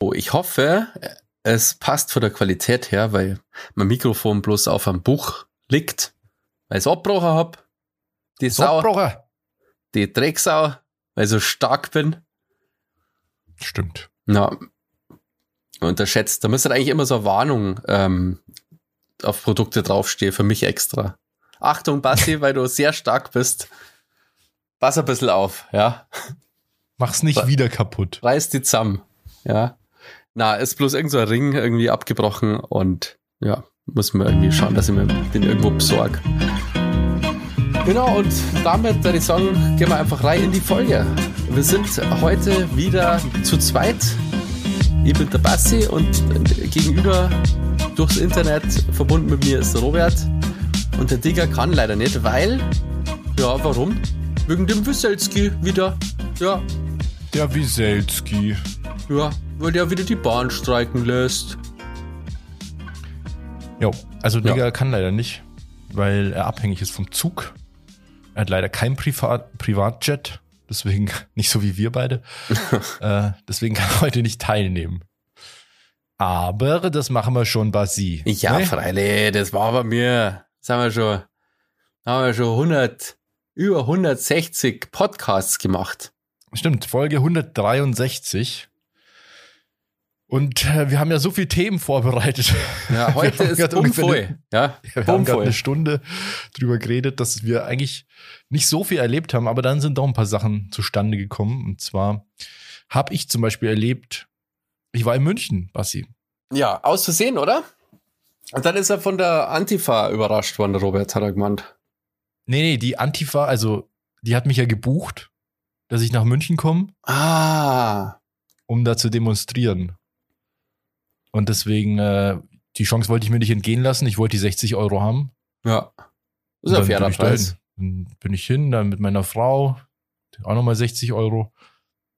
Oh, ich hoffe, es passt von der Qualität her, weil mein Mikrofon bloß auf einem Buch liegt, weil ich es abgebrochen habe. Die Sau, Abgebrochen. die Drecksau, weil ich so stark bin. Stimmt. Na, unterschätzt. Da müsste eigentlich immer so eine Warnung ähm, auf Produkte draufstehen, für mich extra. Achtung, Basti, weil du sehr stark bist. Pass ein bisschen auf, ja. Mach's nicht wieder kaputt. Reiß die zusammen, ja. Na, ist bloß irgend so ein Ring irgendwie abgebrochen und ja, muss man irgendwie schauen, dass ich mir den irgendwo besorge. Genau, und damit würde ich sagen, gehen wir einfach rein in die Folge. Wir sind heute wieder zu zweit. Ich bin der Bassi und gegenüber durchs Internet verbunden mit mir ist der Robert. Und der Digger kann leider nicht, weil, ja, warum? Wegen dem Wieselski wieder. Ja, Der Wieselski. ja, weil der wieder die Bahn streiken lässt. Jo, also Ja. Digga kann leider nicht, weil er abhängig ist vom Zug. Er hat leider kein Privat Privatjet, deswegen nicht so wie wir beide. äh, deswegen kann er heute nicht teilnehmen. Aber das machen wir schon, Basi. Ja, Ne? freilich, das war bei mir, sagen wir schon, haben wir schon 100, über 160 Podcasts gemacht. Stimmt, Folge 163. Und äh, wir haben ja so viele Themen vorbereitet. Ja, heute ist bummvoll. Ja, Wir haben gerade eine Stunde drüber geredet, dass wir eigentlich nicht so viel erlebt haben, aber dann sind doch ein paar Sachen zustande gekommen. Und zwar habe ich zum Beispiel erlebt, ich war in München, Bassi. Ja, aus Versehen, oder? Und dann ist er von der Antifa überrascht worden, der Robert, hat er gemeint. Nee, nee, die Antifa, also die hat mich ja gebucht, dass ich nach München komme, Ah, um da zu demonstrieren. Und deswegen, äh, die Chance wollte ich mir nicht entgehen lassen. Ich wollte die 60 Euro haben. ja. Ist Und ein dann fairer bin ich Preis. Dann bin ich hin, dann mit meiner Frau, auch nochmal 60 Euro.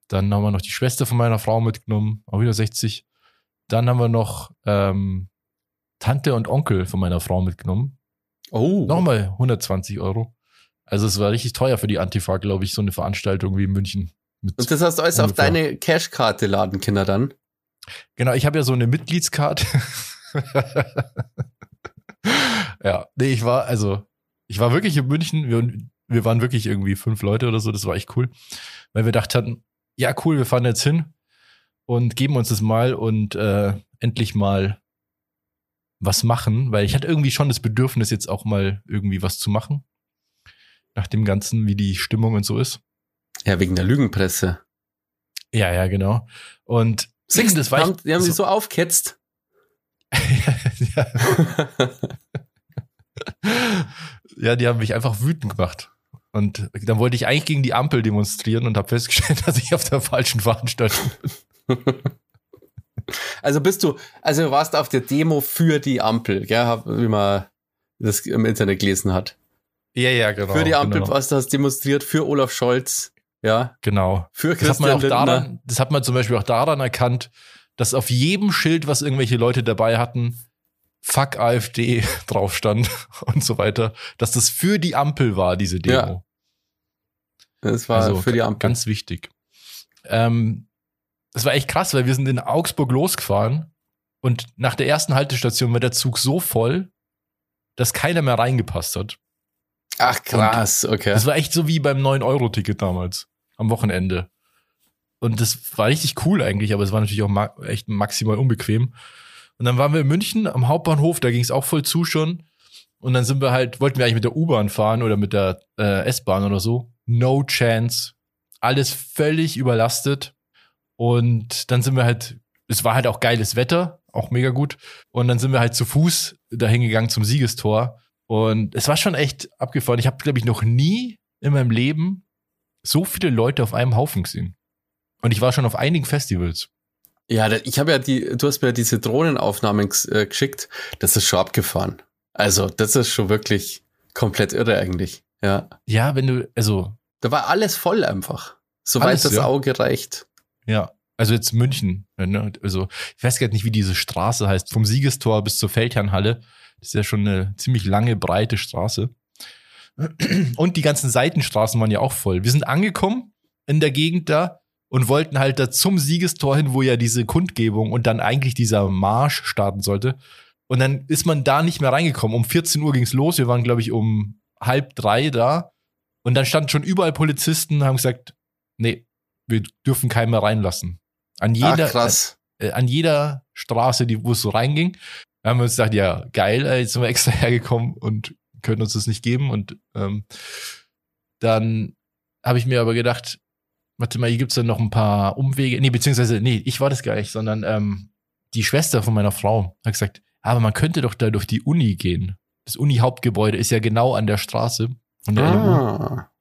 Dann haben wir noch die Schwester von meiner Frau mitgenommen, auch wieder 60. Dann haben wir noch ähm, Tante und Onkel von meiner Frau mitgenommen, Oh, nochmal 120 Euro. Also es war richtig teuer für die Antifa, glaube ich, so eine Veranstaltung wie in München. Und das hast du alles auf ungefähr. deine Cashkarte laden, Kinder, dann? Genau, ich habe ja so eine Mitgliedskarte. ja, nee, ich war, also, ich war wirklich in München. Wir, wir waren wirklich irgendwie fünf Leute oder so. Das war echt cool. Weil wir dachten hatten, ja, cool, wir fahren jetzt hin und geben uns das mal und äh, endlich mal was machen, weil ich hatte irgendwie schon das Bedürfnis, jetzt auch mal irgendwie was zu machen. Nach dem Ganzen, wie die Stimmung und so ist. Ja, wegen der Lügenpresse. Ja, ja, genau. Und Siehst, das war haben, echt die haben so- so aufgetzt. ja, ja, die haben mich einfach wütend gemacht. Und dann wollte ich eigentlich gegen die Ampel demonstrieren und habe festgestellt, dass ich auf der falschen Veranstaltung bin. Also bist du, also du warst auf der Demo für die Ampel, gell, hab- wie man das im Internet gelesen hat. Ja, ja, genau. für die Ampel, Genau. was du hast demonstriert, für Olaf Scholz, ja, genau. für Das hat man Christian auch Lindner. daran, das hat man zum Beispiel auch daran erkannt, dass auf jedem Schild, was irgendwelche Leute dabei hatten, Fuck AfD drauf stand und so weiter, dass das für die Ampel war, diese Demo. Das war Also für die Ampel. Ganz wichtig. Ähm, das war echt krass, weil wir sind in Augsburg losgefahren und nach der ersten Haltestation war der Zug so voll, dass keiner mehr reingepasst hat. Ach krass, okay. Das war echt so wie beim 9-Euro-Ticket damals, am Wochenende. Und das war richtig cool eigentlich, aber es war natürlich auch ma echt maximal unbequem. Und dann waren wir in München am Hauptbahnhof, da ging es auch voll zu schon. Und dann sind wir halt, wollten wir eigentlich mit der U-Bahn fahren oder mit der äh, S-Bahn oder so. No chance. Alles völlig überlastet. Und dann sind wir halt, es war halt auch geiles Wetter, auch mega gut. Und dann sind wir halt zu Fuß dahin gegangen zum Siegestor. Und es war schon echt abgefahren. Ich habe, glaube ich, noch nie in meinem Leben so viele Leute auf einem Haufen gesehen. Und ich war schon auf einigen Festivals. Ja, ich habe ja die, du hast mir ja diese Drohnenaufnahmen äh, geschickt. Das ist schon abgefahren. Also, das ist schon wirklich komplett irre eigentlich. Ja. Ja, wenn du, also, Da war alles voll einfach. Soweit Alles, das ja. Auge reicht. ja, also jetzt München. Ne? Also, ich weiß gar nicht, wie diese Straße heißt. Vom Siegestor bis zur Feldherrnhalle. Das ist ja schon eine ziemlich lange, breite Straße. Und die ganzen Seitenstraßen waren ja auch voll. Wir sind angekommen in der Gegend da und wollten halt da zum Siegestor hin, wo ja diese Kundgebung und dann eigentlich dieser Marsch starten sollte. Und dann ist man da nicht mehr reingekommen. Um 14 Uhr ging's los. Wir waren, glaube ich, um halb drei da. Und dann standen schon überall Polizisten, haben gesagt, nee, wir dürfen keinen mehr reinlassen. An jeder, Ach, krass. äh, an jeder Straße, die, wo es so reinging, haben wir uns gesagt, ja, geil, jetzt sind wir extra hergekommen und können uns das nicht geben. Und ähm, dann habe ich mir aber gedacht, warte mal, hier gibt's dann noch ein paar Umwege. Nee, beziehungsweise, nee, ich war das gar nicht, sondern ähm, die Schwester von meiner Frau hat gesagt, aber man könnte doch da durch die Uni gehen. Das Uni-Hauptgebäude ist ja genau an der Straße. Von der. Ah.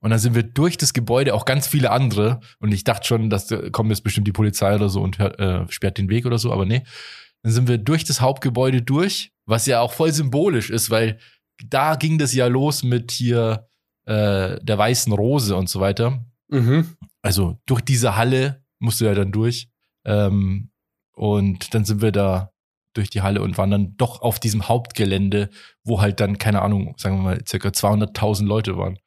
Und dann sind wir durch das Gebäude, auch ganz viele andere. Und ich dachte schon, dass da kommt jetzt bestimmt die Polizei oder so und hört, äh, sperrt den Weg oder so, aber nee. Dann sind wir durch das Hauptgebäude durch, was ja auch voll symbolisch ist, weil da ging das ja los mit hier äh, der weißen Rose und so weiter. Mhm. Also durch diese Halle musst du ja dann durch. Ähm, und dann sind wir da durch die Halle und waren dann doch auf diesem Hauptgelände, wo halt dann, keine Ahnung, sagen wir mal, circa 200.000 Leute waren.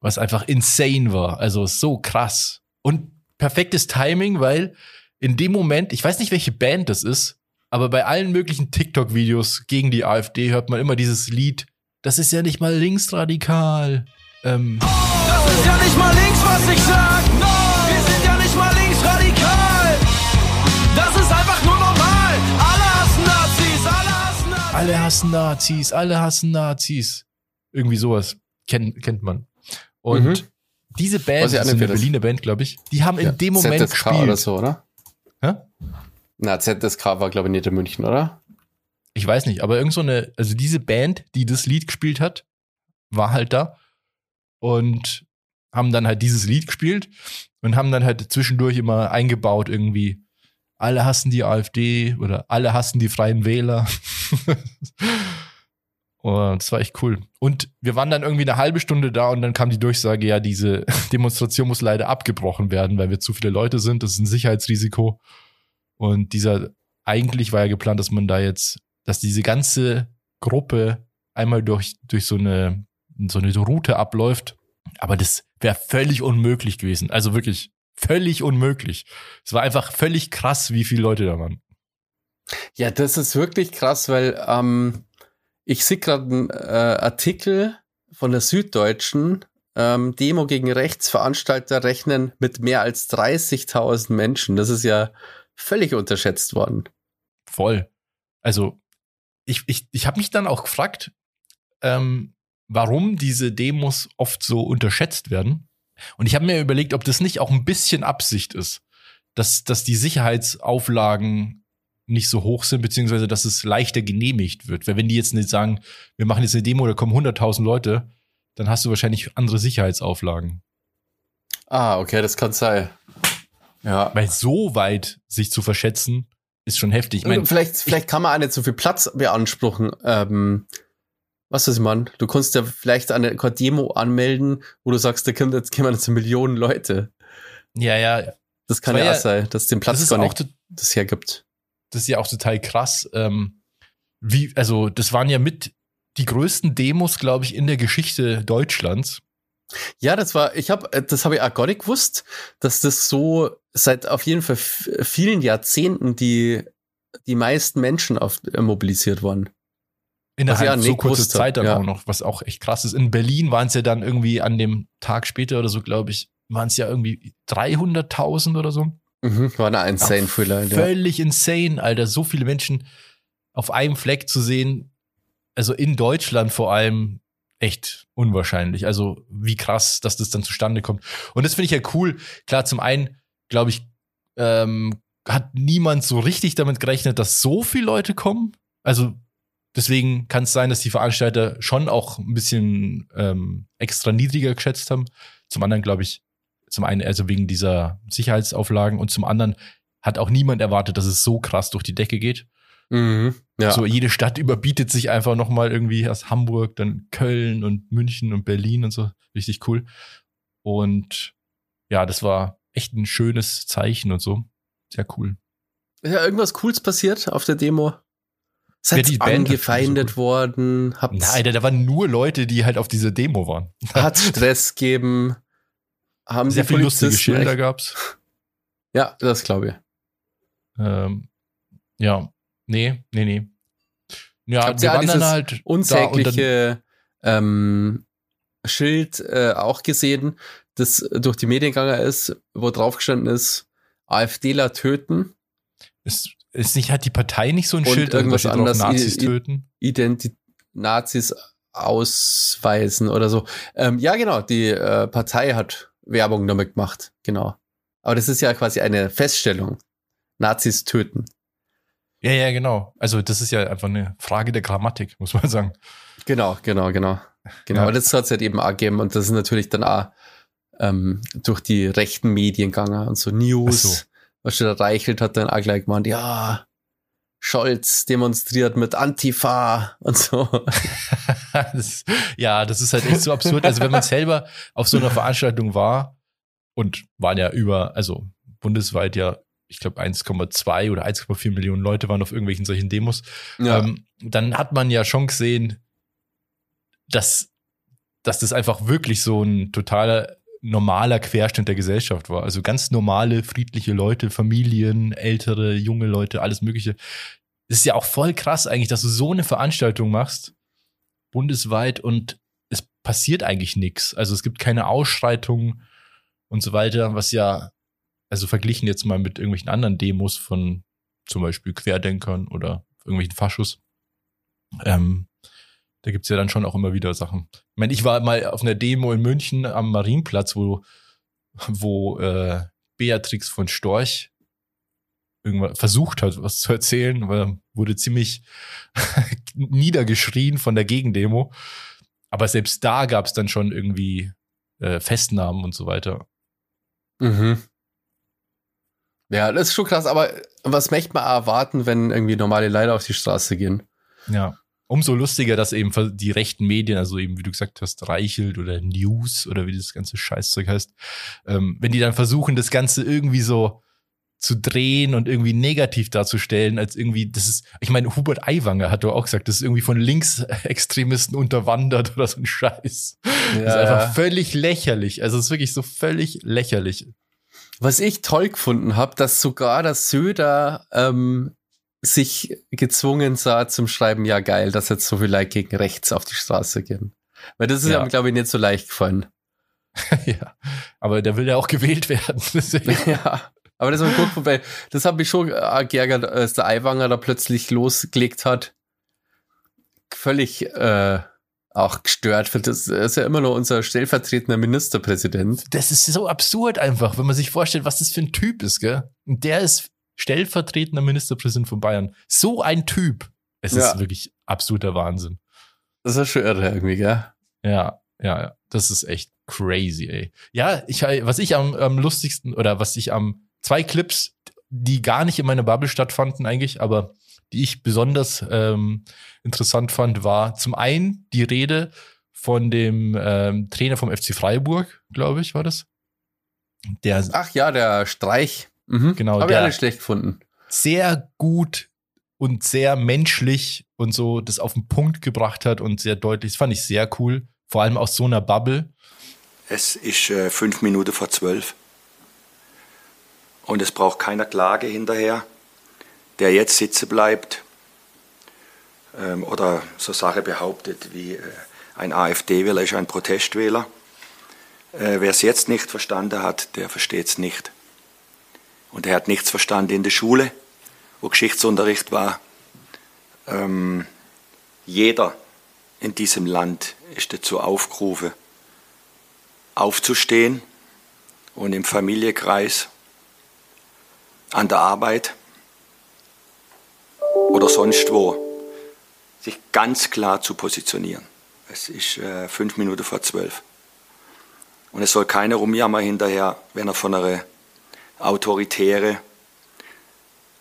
Was einfach insane war. Also so krass. Und perfektes Timing, weil in dem Moment, ich weiß nicht, welche Band das ist, aber bei allen möglichen TikTok-Videos gegen die AfD hört man immer dieses Lied. Das ist ja nicht mal linksradikal. Ähm, Das ist ja nicht mal links, was ich sag. Wir sind ja nicht mal linksradikal. Das ist einfach nur normal. Alle hassen Nazis, alle hassen Nazis. alle hassen Nazis, alle hassen Nazis. Irgendwie sowas kennt, kennt man. Und Mhm. diese Band, das ist eine das- Berliner Band, glaube ich, die haben Ja, in dem Moment ZSK gespielt. oder so, oder? Hä? Na, ZSK war, glaube ich, nicht in München, oder? Ich weiß nicht, aber irgend so eine, also diese Band, die das Lied gespielt hat, war halt da und haben dann halt dieses Lied gespielt und haben dann halt zwischendurch immer eingebaut irgendwie, alle hassen die AfD oder alle hassen die Freien Wähler. und das war echt cool. Und wir waren dann irgendwie eine halbe Stunde da und dann kam die Durchsage, ja, diese Demonstration muss leider abgebrochen werden, weil wir zu viele Leute sind. Das ist ein Sicherheitsrisiko. Und dieser, eigentlich war ja geplant, dass man da jetzt, dass diese ganze Gruppe einmal durch, durch so eine, so eine Route abläuft. Aber das wäre völlig unmöglich gewesen. Also wirklich völlig unmöglich. Es war einfach völlig krass, wie viele Leute da waren. Ja, das ist wirklich krass, weil ähm, ich sehe gerade einen äh, Artikel von der Süddeutschen. Ähm, Demo gegen Rechtsveranstalter rechnen mit mehr als 30.000 Menschen. Das ist ja völlig unterschätzt worden. Voll. Also, ich, ich, ich habe mich dann auch gefragt, ähm, warum diese Demos oft so unterschätzt werden. Und ich habe mir überlegt, ob das nicht auch ein bisschen Absicht ist, dass, dass die Sicherheitsauflagen nicht so hoch sind, beziehungsweise dass es leichter genehmigt wird. Weil wenn die jetzt nicht sagen, wir machen jetzt eine Demo, da kommen 100.000 Leute, dann hast du wahrscheinlich andere Sicherheitsauflagen. Ah, okay, das kann sein. Ja. Weil so weit sich zu verschätzen, ist schon heftig. Ich Und meine, vielleicht, vielleicht kann man auch nicht so viel Platz beanspruchen. Ähm, was ist man? Du kannst ja vielleicht eine eine Demo anmelden, wo du sagst, da kommt jetzt kommen jetzt Millionen Leute. ja, ja, Das kann Das ja, auch ja- sein, dass den das Platz ist gar auch nicht to- das hergibt. das ist ja auch total krass. Ähm, wie, also, das waren ja mit die größten Demos, glaube ich, in der Geschichte Deutschlands. Ja, das war, ich habe, das habe ich auch gar nicht gewusst, dass das so seit auf jeden Fall vielen Jahrzehnten die die meisten Menschen auf, äh, mobilisiert waren. Innerhalb so kurzer Zeit dann ja. auch noch, was auch echt krass ist. In Berlin waren es ja dann irgendwie an dem Tag später oder so, glaube ich, waren es ja irgendwie 300.000 oder so. Mhm, war eine insane. Ja. Völlig insane, Alter. So viele Menschen auf einem Fleck zu sehen, also in Deutschland vor allem, echt unwahrscheinlich. Also wie krass, dass das dann zustande kommt. Und das finde ich ja cool. Klar, zum einen, glaube ich, ähm, hat niemand so richtig damit gerechnet, dass so viele Leute kommen. Also deswegen kann es sein, dass die Veranstalter schon auch ein bisschen ähm, extra niedriger geschätzt haben. Zum anderen glaube ich, zum einen also wegen dieser Sicherheitsauflagen und zum anderen hat auch niemand erwartet, dass es so krass durch die Decke geht. Mhm, ja. So jede Stadt überbietet sich einfach noch mal irgendwie erst Hamburg, dann Köln und München und Berlin und so. Richtig cool. Und ja, das war echt ein schönes Zeichen und so. Sehr cool. Ist ja irgendwas Cooles passiert auf der Demo? Ja, Seid die ihr Band hat angefeindet so worden? Habt Nein, da waren nur Leute, die halt auf dieser Demo waren. hat Stress gegeben? Haben Sehr viele lustige Schilder gab's. Ja, das glaube ich. Ähm, ja, nee, nee, nee. Ja, Habt wir waren dieses dann halt da und dann, Unsägliche ähm, Schild äh, auch gesehen, das durch die Medien gegangen ist, wo drauf gestanden ist, AfDler töten, ist, ist nicht, hat die Partei nicht so ein Und Schild, da irgendwas anderes, Nazis i- töten? Identi Nazis ausweisen oder so. Ähm, ja, genau, die äh, Partei hat Werbung damit gemacht, genau. Aber das ist ja quasi eine Feststellung. Nazis töten. Ja, ja, genau. Also das ist ja einfach eine Frage der Grammatik, muss man sagen. Genau, genau, genau. Genau, Ja. aber das hat es halt eben auch gegeben und das ist natürlich dann auch ähm, durch die rechten Medien gegangen und so News. So. Was der Reichelt hat dann auch gleich gemeint, ja, Scholz demonstriert mit Antifa und so. das, ja, das ist halt echt so absurd. Also wenn man selber auf so einer Veranstaltung war und waren ja über, also bundesweit ja, ich glaube 1,2 oder 1,4 Millionen Leute waren auf irgendwelchen solchen Demos, Ja, ähm, dann hat man ja schon gesehen, dass, dass das einfach wirklich so ein totaler normaler Querschnitt der Gesellschaft war. Also ganz normale, friedliche Leute, Familien, ältere, junge Leute, alles Mögliche. Es ist ja auch voll krass eigentlich, dass du so eine Veranstaltung machst, bundesweit, und es passiert eigentlich nichts. Also es gibt keine Ausschreitungen und so weiter, was ja, also verglichen jetzt mal mit irgendwelchen anderen Demos von zum Beispiel Querdenkern oder irgendwelchen Faschos. Ähm, da gibt's ja dann schon auch immer wieder Sachen. Ich meine, ich war mal auf einer Demo in München am Marienplatz, wo, wo äh, Beatrix von Storch irgendwann versucht hat, was zu erzählen, weil wurde ziemlich niedergeschrien von der Gegendemo. Aber selbst da gab's dann schon irgendwie äh, Festnahmen und so weiter. Mhm. Ja, das ist schon krass, aber was möchte man erwarten, wenn irgendwie normale Leute auf die Straße gehen? Ja. Umso lustiger, dass eben die rechten Medien, also eben, wie du gesagt hast, Reichelt oder News oder wie das ganze Scheißzeug heißt, ähm, wenn die dann versuchen, das Ganze irgendwie so zu drehen und irgendwie negativ darzustellen, als irgendwie, das ist, ich meine, Hubert Aiwanger hat doch auch gesagt, das ist irgendwie von Linksextremisten unterwandert oder so ein Scheiß. das ist einfach völlig lächerlich. Also es ist wirklich so völlig lächerlich. Was ich toll gefunden habe, dass sogar das Söder ähm, sich gezwungen sah zum Schreiben, ja geil, dass jetzt so viele Leute gegen rechts auf die Straße gehen. Weil das ist Ja. ja, glaube ich, nicht so leicht gefallen. ja. Aber der will ja auch gewählt werden. Ja. Aber das war gut, weil das hat mich schon äh, geärgert, als der Aiwanger da plötzlich losgelegt hat. Völlig äh, auch gestört. Für das ist ja immer noch unser stellvertretender Ministerpräsident. das ist so absurd einfach, wenn man sich vorstellt, was das für ein Typ ist, gell? Und der ist stellvertretender Ministerpräsident von Bayern. So ein Typ. Es Ja. ist wirklich absoluter Wahnsinn. Das ist schon irre irgendwie, gell? Ja, ja, ja. Das ist echt crazy, ey. Ja, ich, was ich am, am lustigsten oder was ich am zwei Clips, die gar nicht in meiner Bubble stattfanden eigentlich, aber die ich besonders ähm, interessant fand, war zum einen die Rede von dem ähm, Trainer vom FC Freiburg, glaube ich, war das. Der Ach ja, der Streich. Mhm. Genau, Habe ich nicht schlecht gefunden. sehr gut und sehr menschlich und so das auf den Punkt gebracht hat und sehr deutlich. Das fand ich sehr cool. Vor allem aus so einer Bubble. Es ist äh, fünf Minuten vor zwölf. Und es braucht keiner Klage hinterher, der jetzt sitzen bleibt ähm, oder so Sache behauptet wie äh, ein AfD-Wähler ist ein Protestwähler. Äh, Wer es jetzt nicht verstanden hat, der versteht es nicht. Und er hat nichts verstanden in der Schule, wo Geschichtsunterricht war. Ähm, jeder in diesem Land ist dazu aufgerufen, aufzustehen und im Familienkreis, an der Arbeit oder sonst wo sich ganz klar zu positionieren. Es ist äh, fünf Minuten vor zwölf. Und es soll keiner rumjammern hinterher, wenn er von einer autoritäre,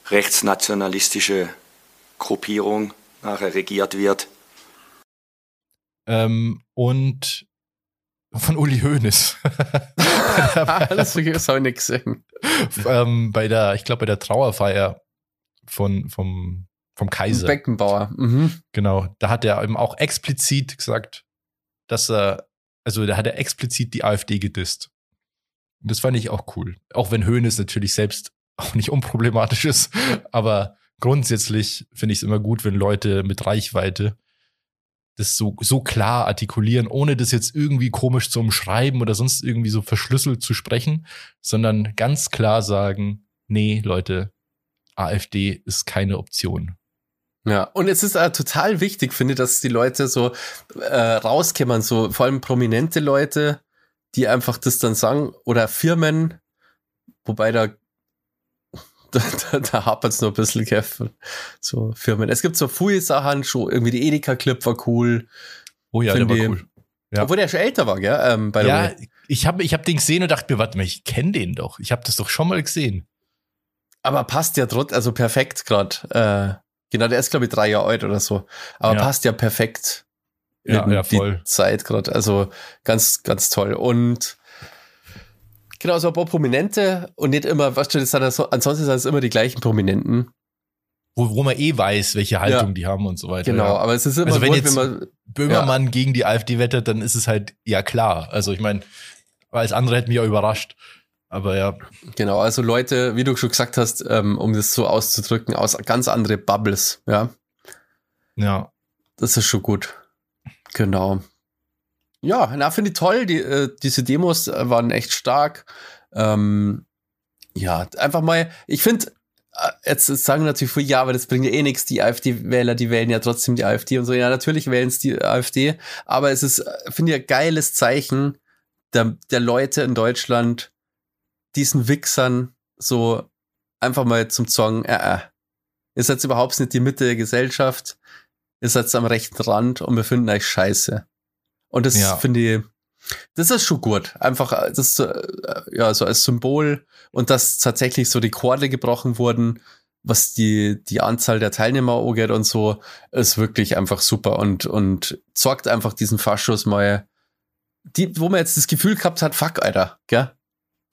rechtsnationalistische Gruppierung nachher regiert wird. Ähm, und von Uli Hoeneß. das habe ich nicht gesehen. ähm, bei der, ich glaube, bei der Trauerfeier von, vom, vom Kaiser. Beckenbauer. Mhm. Genau. Da hat er eben auch explizit gesagt, dass er, also da hat er explizit die AfD gedisst. Und das fand ich auch cool. Auch wenn Höhnes natürlich selbst auch nicht unproblematisch ist. Aber grundsätzlich finde ich es immer gut, wenn Leute mit Reichweite das so, so klar artikulieren, ohne das jetzt irgendwie komisch zu umschreiben oder sonst irgendwie so verschlüsselt zu sprechen, sondern ganz klar sagen, nee, Leute, AfD ist keine Option. Ja, und es ist äh, total wichtig, finde ich, dass die Leute so äh, rauskämmern, so vor allem prominente Leute, die einfach das dann sagen, oder Firmen, wobei da da, da, da hapert es noch ein bisschen, Kev. So Firmen. Es gibt so viele Sachen, schon irgendwie die Edeka-Clip war cool. Oh ja, der war cool. Ja. Obwohl der schon älter war, gell? Ähm, ja, ich habe ich hab den gesehen und dachte mir, warte mal, ich kenne den doch. Ich habe das doch schon mal gesehen. Aber passt ja trotzdem, also perfekt gerade. Äh, genau, der ist, glaube ich, drei Jahre alt oder so. Aber ja. passt ja perfekt ja, ja, voll. die Zeit gerade. Also ganz, ganz toll. Und Genau, so ein paar Prominente und nicht immer, weißt du, das so, ansonsten sind es immer die gleichen Prominenten. Wo, wo man eh weiß, welche Haltung ja. die haben und so weiter. Genau, ja. aber es ist immer also wenn gut, jetzt wenn man, Böhmermann ja. gegen die AfD wettet, dann ist es halt ja klar. Also ich meine, als andere hätten mich auch überrascht. Aber ja. Genau, also Leute, wie du schon gesagt hast, ähm, um das so auszudrücken, aus ganz andere Bubbles, ja. Ja. Das ist schon gut. Genau. Ja, na, finde ich toll. Die, äh, diese Demos äh, waren echt stark. Ähm, ja, einfach mal, ich finde, äh, jetzt sagen natürlich viele, ja, aber das bringt ja eh nichts. Die AfD-Wähler, die wählen ja trotzdem die AfD und so. Ja, natürlich wählen es die AfD, aber es ist, äh, finde ich, ein geiles Zeichen der, der Leute in Deutschland, diesen Wichsern so einfach mal zum Zong, äh, äh. Ihr seid überhaupt nicht die Mitte der Gesellschaft. Ihr seid am rechten Rand und wir finden euch scheiße. Und das ja. finde ich, das ist schon gut. Einfach, äh, das, äh, ja, so als Symbol und dass tatsächlich so Rekorde gebrochen wurden, was die, die Anzahl der Teilnehmer angeht und so, ist wirklich einfach super und, und sorgt einfach diesen Faschus mal, die, wo man jetzt das Gefühl gehabt hat, fuck, Alter, gell?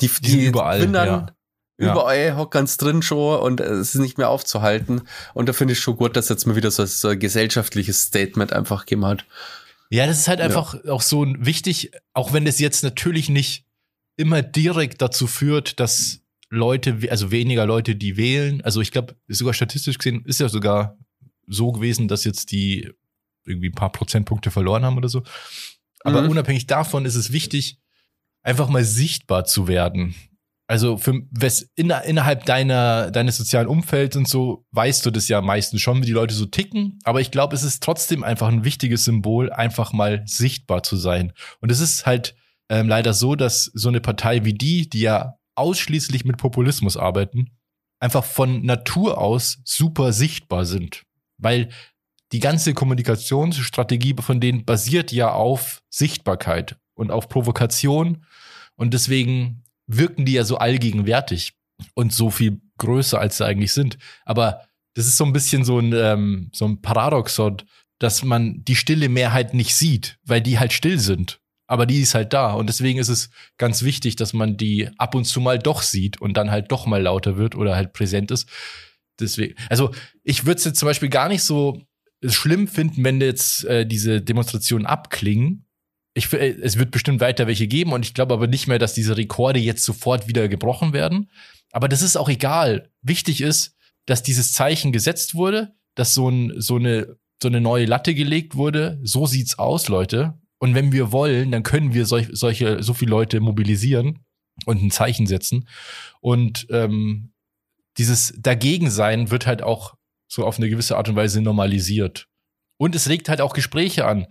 Die, die, die überall, Windern, ja. überall hockern's drin schon und es ist nicht mehr aufzuhalten. Und da finde ich schon gut, dass jetzt mal wieder so, so ein gesellschaftliches Statement einfach gegeben hat. Ja, das ist halt einfach ja. auch so wichtig, auch wenn das jetzt natürlich nicht immer direkt dazu führt, dass Leute, also weniger Leute, die wählen, also ich glaube, sogar statistisch gesehen ist ja sogar so gewesen, dass jetzt die irgendwie ein paar Prozentpunkte verloren haben oder so. Aber mhm. unabhängig davon ist es wichtig, einfach mal sichtbar zu werden also für was in, innerhalb deiner deines sozialen Umfelds und so weißt du das ja meistens schon, wie die Leute so ticken. Aber ich glaube, es ist trotzdem einfach ein wichtiges Symbol, einfach mal sichtbar zu sein. Und es ist halt ähm, leider so, dass so eine Partei wie die, die ja ausschließlich mit Populismus arbeiten, einfach von Natur aus super sichtbar sind, weil die ganze Kommunikationsstrategie von denen basiert ja auf Sichtbarkeit und auf Provokation. Und deswegen wirken die ja so allgegenwärtig und so viel größer, als sie eigentlich sind. Aber das ist so ein bisschen so ein, ähm, so ein Paradoxon, dass man die stille Mehrheit nicht sieht, weil die halt still sind. Aber die ist halt da. Und deswegen ist es ganz wichtig, dass man die ab und zu mal doch sieht und dann halt doch mal lauter wird oder halt präsent ist. Deswegen, also ich würde es jetzt zum Beispiel gar nicht so schlimm finden, wenn jetzt äh, diese Demonstrationen abklingen, ich, äh, es wird bestimmt weiter welche geben und ich glaube aber nicht mehr, dass diese Rekorde jetzt sofort wieder gebrochen werden. Aber das ist auch egal. Wichtig ist, dass dieses Zeichen gesetzt wurde, dass so, ein, so, eine, so eine neue Latte gelegt wurde. So sieht's aus, Leute. Und wenn wir wollen, dann können wir solch, solche, so viele Leute mobilisieren und ein Zeichen setzen. Und ähm, dieses Dagegensein wird halt auch so auf eine gewisse Art und Weise normalisiert. Und es regt halt auch Gespräche an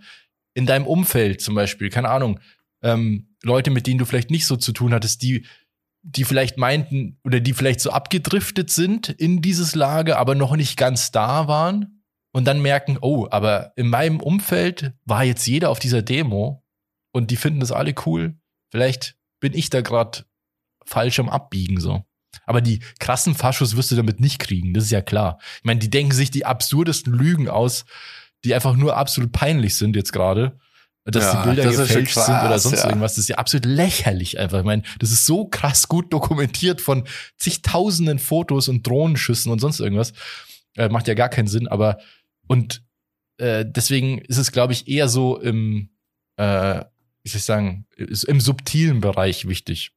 in deinem Umfeld zum Beispiel, keine Ahnung, ähm, Leute, mit denen du vielleicht nicht so zu tun hattest, die, die vielleicht meinten oder die vielleicht so abgedriftet sind in dieses Lager, aber noch nicht ganz da waren und dann merken, oh, aber in meinem Umfeld war jetzt jeder auf dieser Demo und die finden das alle cool. Vielleicht bin ich da gerade falsch am Abbiegen so. Aber die krassen Faschos wirst du damit nicht kriegen, das ist ja klar. Ich meine, die denken sich die absurdesten Lügen aus, die einfach nur absolut peinlich sind jetzt gerade. Dass ja, die Bilder gefälscht krass, sind oder sonst ja. irgendwas, das ist ja absolut lächerlich einfach. Ich meine, das ist so krass gut dokumentiert von zigtausenden Fotos und Drohnenschüssen und sonst irgendwas. Äh, macht ja gar keinen Sinn, aber und äh, deswegen ist es, glaube ich, eher so im, äh, wie soll ich sagen, im subtilen Bereich wichtig.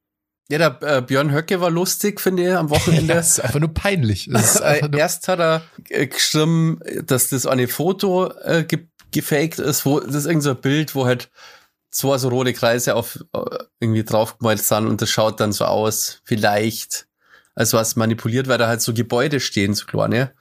Ja, der äh, Björn Höcke war lustig, finde ich, am Wochenende. Das ist einfach nur peinlich. Ist einfach äh, nur, erst hat er äh, geschrieben, dass das eine Foto äh, ge gefaked ist, wo das ist irgend so ein Bild, wo halt zwei so rote Kreise auf äh, irgendwie draufgemalt sind und das schaut dann so aus, vielleicht, als was manipuliert, weil da halt so Gebäude stehen, so kleine,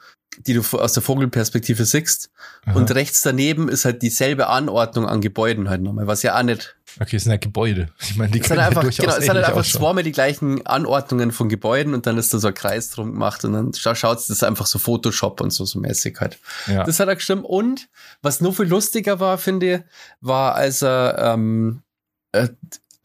die du aus der Vogelperspektive siehst. Und rechts daneben ist halt dieselbe Anordnung an Gebäuden halt nochmal, was ja auch nicht okay, es sind ja Gebäude. Ich meine, die es sind können ja einfach, durchaus genau, es sind halt einfach zweimal die gleichen Anordnungen von Gebäuden und dann ist da so ein Kreis drum gemacht und dann scha schaut das ist einfach so Photoshop und so, so mäßig halt. Ja. Das hat er gestimmt. Und was nur viel lustiger war, finde ich, war, als er ähm, äh,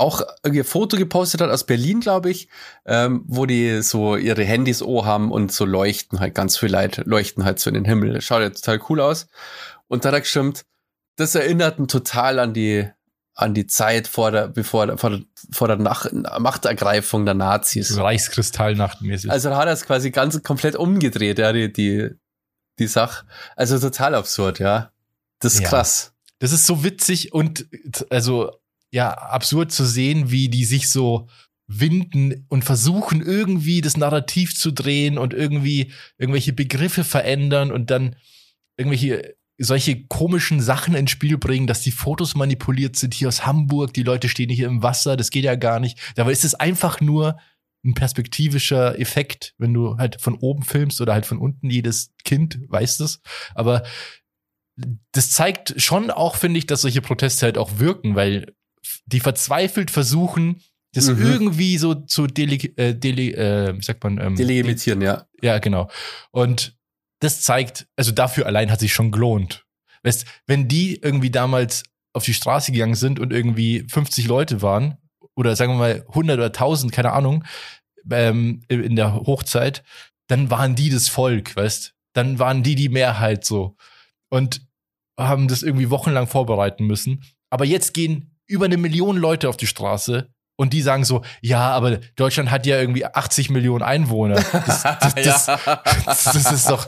auch ein Foto gepostet hat aus Berlin, glaube ich, ähm, wo die so ihre Handys O haben und so leuchten halt, ganz viel Leute leuchten halt so in den Himmel. Das schaut ja total cool aus. Und da hat er gestimmt, das erinnert ihn total an die an die Zeit vor der, bevor der, vor der, vor der Nach Machtergreifung der Nazis. Reichskristallnachtmäßig. Also da hat er es quasi ganz komplett umgedreht, ja, die, die, die Sache. Also total absurd, ja. Das ist Ja. krass. Das ist so witzig und also ja, absurd zu sehen, wie die sich so winden und versuchen irgendwie das Narrativ zu drehen und irgendwie irgendwelche Begriffe verändern und dann irgendwelche solche komischen Sachen ins Spiel bringen, dass die Fotos manipuliert sind hier aus Hamburg, die Leute stehen hier im Wasser, das geht ja gar nicht. Dabei ist es einfach nur ein perspektivischer Effekt, wenn du halt von oben filmst oder halt von unten jedes Kind weiß das, aber das zeigt schon auch, finde ich, dass solche Proteste halt auch wirken, weil die verzweifelt versuchen, das Mhm. irgendwie so zu dele, äh, dele, äh, wie sagt man, ähm, Delegitimieren, ja. ja, genau. Und das zeigt, also dafür allein hat sich schon gelohnt. Weißt, wenn die irgendwie damals auf die Straße gegangen sind und irgendwie 50 Leute waren, oder sagen wir mal 100 oder 1000, keine Ahnung, ähm, in der Hochzeit, dann waren die das Volk, weißt? Dann waren die die Mehrheit so. Und haben das irgendwie wochenlang vorbereiten müssen. Aber jetzt gehen über eine Million Leute auf die Straße und die sagen so, ja, aber Deutschland hat ja irgendwie 80 Millionen Einwohner. Das, das, das, das, ist doch,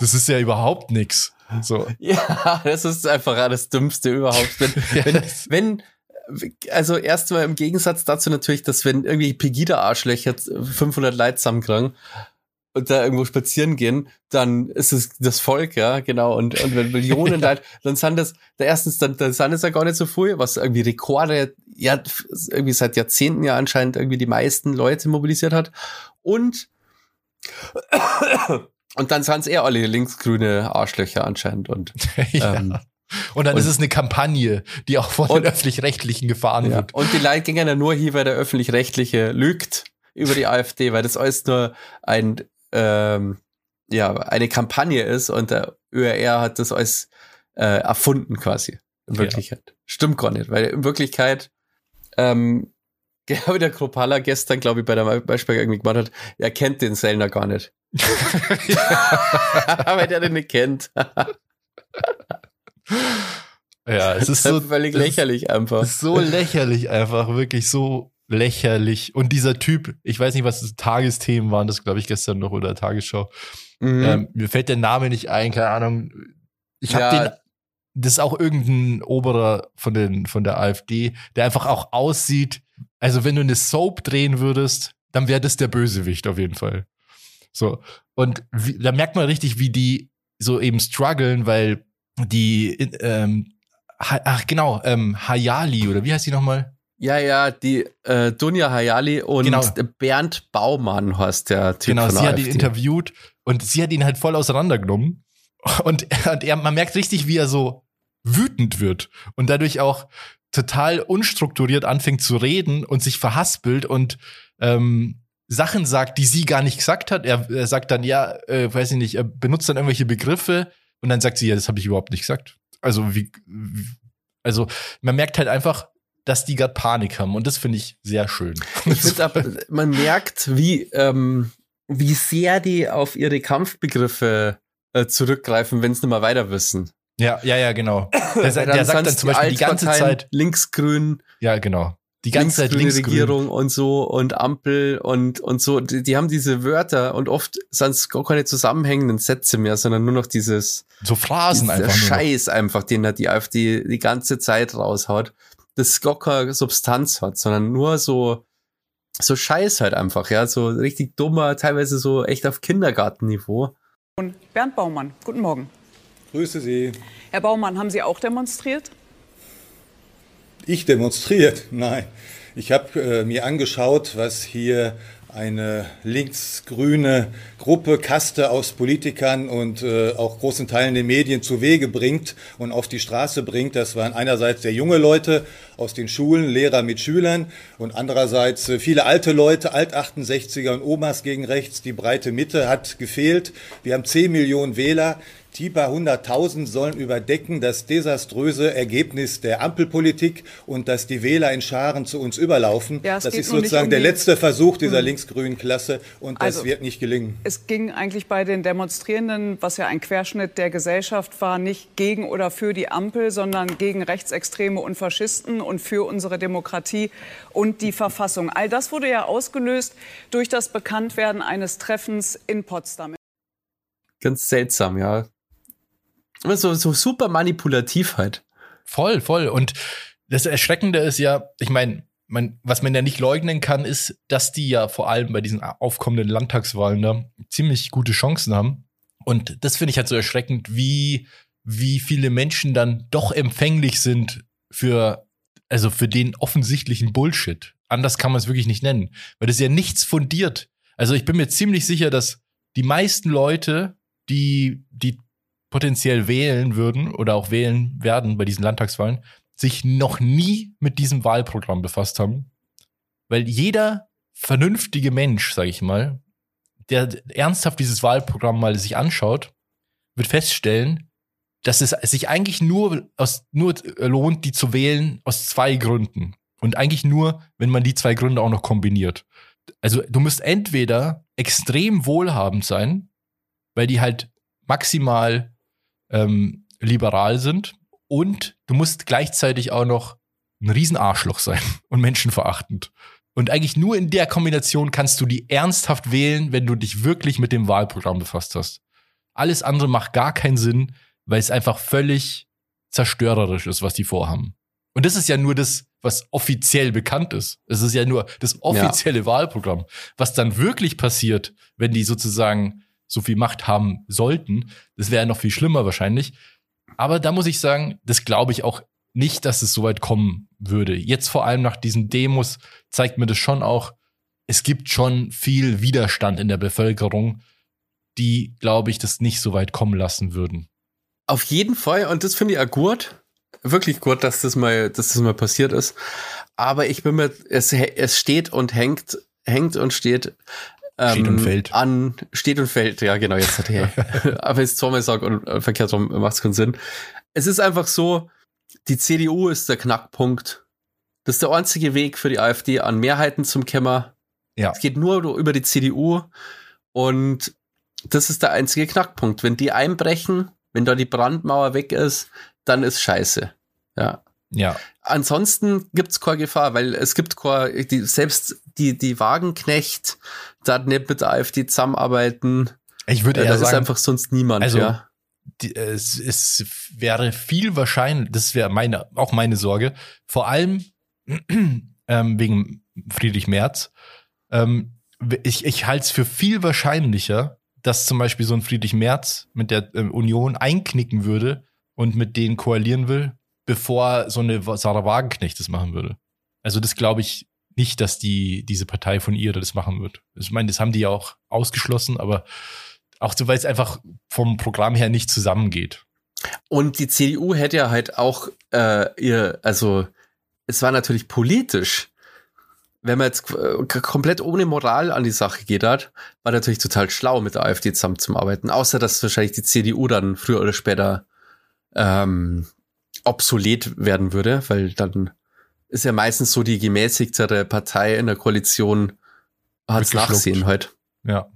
das ist ja überhaupt nix. So. Ja, das ist einfach das Dümmste überhaupt. Wenn, Ja, wenn, wenn, also erstmal im Gegensatz dazu natürlich, dass wenn irgendwie Pegida-Arschlöcher 500 Leute zusammenkriegen und da irgendwo spazieren gehen, dann ist es das Volk, ja, genau. Und, und wenn Millionen Ja. Leute, dann sind das, da erstens, dann, dann sind es ja gar nicht so viel, was irgendwie Rekorde, ja, irgendwie seit Jahrzehnten ja anscheinend irgendwie die meisten Leute mobilisiert hat. Und, und dann sind es eher alle linksgrüne Arschlöcher anscheinend. Und ja. ähm, und dann und- ist es eine Kampagne, die auch von Und- den Öffentlich-Rechtlichen gefahren Ja. wird. Und die Leute gingen ja nur hier, weil der Öffentlich-Rechtliche lügt über die AfD, weil das alles nur ein, ähm, ja, eine Kampagne ist und der ÖRR hat das alles äh, erfunden quasi. In Ja. Wirklichkeit. Stimmt gar nicht, weil in Wirklichkeit, ähm, genau wie der Kropala gestern, glaube ich, bei der Beispiel irgendwie gemacht hat, er kennt den Sellner gar nicht. weil der den nicht kennt. ja, es ist so völlig das ist- lächerlich einfach. So lächerlich einfach, wirklich so lächerlich. Und dieser Typ, ich weiß nicht, was das Tagesthemen waren, das glaube ich gestern noch oder Tagesschau. Mhm. Ähm, mir fällt der Name nicht ein, keine Ahnung. Ich habe Ja. den, das ist auch irgendein Oberer von den von der AfD, der einfach auch aussieht. Also wenn du eine Soap drehen würdest, dann wäre das der Bösewicht auf jeden Fall. So und wie, da merkt man richtig, wie die so eben strugglen, weil die ähm, ach genau ähm, Hayali oder wie heißt die nochmal? Ja, ja, die äh, Dunja Hayali und Genau. Bernd Baumann heißt der Typ Genau, sie der hat ihn AfD. interviewt und sie hat ihn halt voll auseinandergenommen. Und, und er, man merkt richtig, wie er so wütend wird und dadurch auch total unstrukturiert anfängt zu reden und sich verhaspelt und ähm, Sachen sagt, die sie gar nicht gesagt hat. Er, er sagt dann, ja, äh, weiß ich nicht, er benutzt dann irgendwelche Begriffe und dann sagt sie, ja, das habe ich überhaupt nicht gesagt. Also wie, wie also man merkt halt einfach, dass die gerade Panik haben und das finde ich sehr schön. Ich ab- man merkt, wie, ähm, wie sehr die auf ihre Kampfbegriffe äh, zurückgreifen, wenn sie nicht mehr weiter wissen. ja, ja, ja, genau. Der, der sagt dann zum Beispiel die ganze Zeit, Linksgrün, Ja, genau. Die ganze Zeit linksgrün. Regierung und so und Ampel und, und so. Die, die haben diese Wörter und oft sind es gar keine zusammenhängenden Sätze mehr, sondern nur noch dieses So Phrasen einfach. Scheiß einfach, den hat die AfD die ganze Zeit raushaut, das keine Substanz hat, sondern nur so so Scheiß halt einfach, ja, so richtig dummer, teilweise so echt auf Kindergartenniveau. Und Bernd Baumann, guten Morgen. Grüße Sie. Herr Baumann, haben Sie auch demonstriert? Ich demonstriert? Nein. Ich habe äh, mir angeschaut, was hier eine linksgrüne Gruppe, Kaste aus Politikern und äh, auch großen Teilen der Medien zu Wege bringt und auf die Straße bringt. Das waren einerseits sehr junge Leute aus den Schulen, Lehrer mit Schülern und andererseits äh, viele alte Leute, Alt-68er und Omas gegen rechts. Die breite Mitte hat gefehlt. Wir haben 10 Millionen Wähler. Die paar hunderttausend sollen überdecken das desaströse Ergebnis der Ampelpolitik und dass die Wähler in Scharen zu uns überlaufen. Ja, das ist sozusagen um der letzte Versuch dieser linksgrünen Klasse und das Also- wird nicht gelingen. Es ging eigentlich bei den Demonstrierenden, was ja ein Querschnitt der Gesellschaft war, nicht gegen oder für die Ampel, sondern gegen Rechtsextreme und Faschisten und für unsere Demokratie und die Verfassung. All das wurde ja ausgelöst durch das Bekanntwerden eines Treffens in Potsdam. Ganz seltsam, ja. Aber so, so super manipulativ halt. Voll, voll. Und das Erschreckende ist ja, ich meine, man, was man ja nicht leugnen kann, ist, dass die ja vor allem bei diesen aufkommenden Landtagswahlen da ziemlich gute Chancen haben. Und das finde ich halt so erschreckend, wie, wie viele Menschen dann doch empfänglich sind für, also für den offensichtlichen Bullshit. Anders kann man es wirklich nicht nennen. Weil das ja nichts fundiert. Also ich bin mir ziemlich sicher, dass die meisten Leute, die, die potenziell wählen würden oder auch wählen werden bei diesen Landtagswahlen, sich noch nie mit diesem Wahlprogramm befasst haben. Weil jeder vernünftige Mensch, sage ich mal, der ernsthaft dieses Wahlprogramm mal sich anschaut, wird feststellen, dass es sich eigentlich nur, aus, nur lohnt, die zu wählen aus zwei Gründen. Und eigentlich nur, wenn man die zwei Gründe auch noch kombiniert. Also du musst entweder extrem wohlhabend sein, weil die halt maximal ähm, liberal sind und du musst gleichzeitig auch noch ein Riesenarschloch sein und menschenverachtend. Und eigentlich nur in der Kombination kannst du die ernsthaft wählen, wenn du dich wirklich mit dem Wahlprogramm befasst hast. Alles andere macht gar keinen Sinn, weil es einfach völlig zerstörerisch ist, was die vorhaben. Und das ist ja nur das, was offiziell bekannt ist. Es ist ja nur das offizielle Wahlprogramm. Was dann wirklich passiert, wenn die sozusagen so viel Macht haben sollten, das wäre noch viel schlimmer wahrscheinlich. Aber da muss ich sagen, das glaube ich auch nicht, dass es so weit kommen würde. Jetzt vor allem nach diesen Demos zeigt mir das schon auch, es gibt schon viel Widerstand in der Bevölkerung, die, glaube ich, das nicht so weit kommen lassen würden. Auf jeden Fall, und das finde ich auch gut. Wirklich gut, dass das mal, dass das mal passiert ist. Aber ich bin mir, es, es steht und hängt, hängt und steht. Ähm, Steht und fällt. An, steht und fällt, ja, genau, jetzt hat er. aber jetzt zweimal sage und äh, verkehrt rum macht es keinen Sinn. Es ist einfach so, die CDU ist der Knackpunkt. Das ist der einzige Weg für die AfD an Mehrheiten zum Kämmer. Ja. Es geht nur über die CDU und das ist der einzige Knackpunkt. Wenn die einbrechen, wenn da die Brandmauer weg ist, dann ist scheiße. Ja. Ja. Ansonsten gibt's keine Gefahr, weil es gibt keine, die, selbst die, die Wagenknecht, da nicht mit der AfD zusammenarbeiten. Ich würde Äh, eher da ist sagen, einfach sonst niemand, also, ja. die, es, es wäre viel wahrscheinlich, das wäre meine, auch meine Sorge, vor allem ähm, wegen Friedrich Merz. Ähm, ich ich halte es für viel wahrscheinlicher, dass zum Beispiel so ein Friedrich Merz mit der ähm, Union einknicken würde und mit denen koalieren will, bevor so eine Sarah Wagenknecht das machen würde. Also das glaube ich nicht, dass die diese Partei von ihr das machen wird. Ich meine, das haben die ja auch ausgeschlossen, aber auch so, weil es einfach vom Programm her nicht zusammengeht. Und die CDU hätte ja halt auch äh, ihr, also es war natürlich politisch, wenn man jetzt äh, komplett ohne Moral an die Sache geht hat, war natürlich total schlau, mit der AfD zusammenzuarbeiten. Außer dass wahrscheinlich die CDU dann früher oder später ähm, obsolet werden würde, weil dann ist ja meistens so die gemäßigtere Partei in der Koalition hat's. Nachsehen halt. Ja.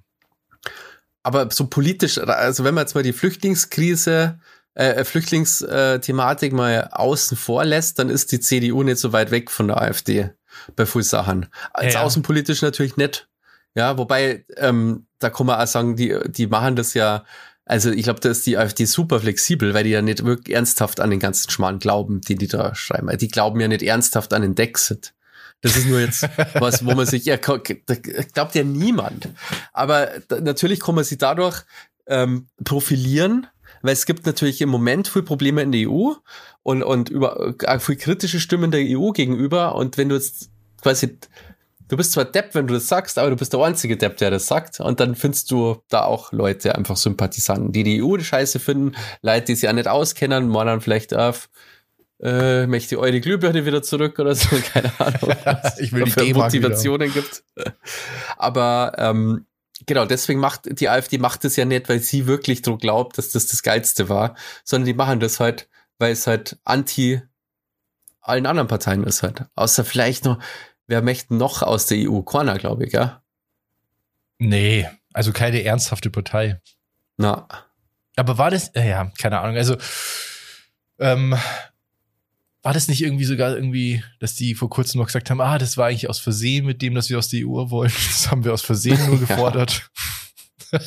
Aber so politisch, also wenn man jetzt mal die Flüchtlingskrise, äh, Flüchtlingsthematik mal außen vor lässt, dann ist die CDU nicht so weit weg von der AfD bei vielen Sachen. Als Ja, ja. außenpolitisch natürlich nicht. Ja, wobei, ähm, da kann man auch sagen, die, die machen das ja, also ich glaube, da ist die AfD super flexibel, weil die ja nicht wirklich ernsthaft an den ganzen Schmarrn glauben, die die da schreiben. Die glauben ja nicht ernsthaft an den Dexit. Das ist nur jetzt was, wo man sich, ja, glaubt ja niemand. Aber natürlich kann man sich dadurch ähm, profilieren, weil es gibt natürlich im Moment viel Probleme in der EU und, und über, äh, viel kritische Stimmen der EU gegenüber. Und wenn du jetzt quasi du bist zwar Depp, wenn du das sagst, aber du bist der einzige Depp, der das sagt. Und dann findest du da auch Leute einfach Sympathisanten, die die EU scheiße finden, Leute, die sich ja nicht auskennen, mal dann vielleicht auf, äh, möchte eure Glühbirne wieder zurück oder so, keine Ahnung. ich will die für Motivationen gibt. Aber ähm, genau, deswegen macht die AfD macht es ja nicht, weil sie wirklich so glaubt, dass das das Geilste war, sondern die machen das halt, weil es halt anti allen anderen Parteien ist halt. Außer vielleicht noch, wer möchte noch aus der EU? Corner, glaube ich, ja? Nee, also keine ernsthafte Partei. Na. Aber war das, äh, ja, keine Ahnung, also, ähm, war das nicht irgendwie sogar irgendwie, dass die vor kurzem noch gesagt haben, ah, das war eigentlich aus Versehen mit dem, dass wir aus der EU wollen. Das haben wir aus Versehen nur gefordert.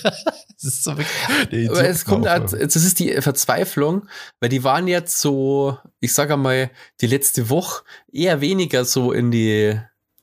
das ist so wirklich, Aber es kommt halt, das ist die Verzweiflung, weil die waren jetzt so, ich sage mal, die letzte Woche eher weniger so in die,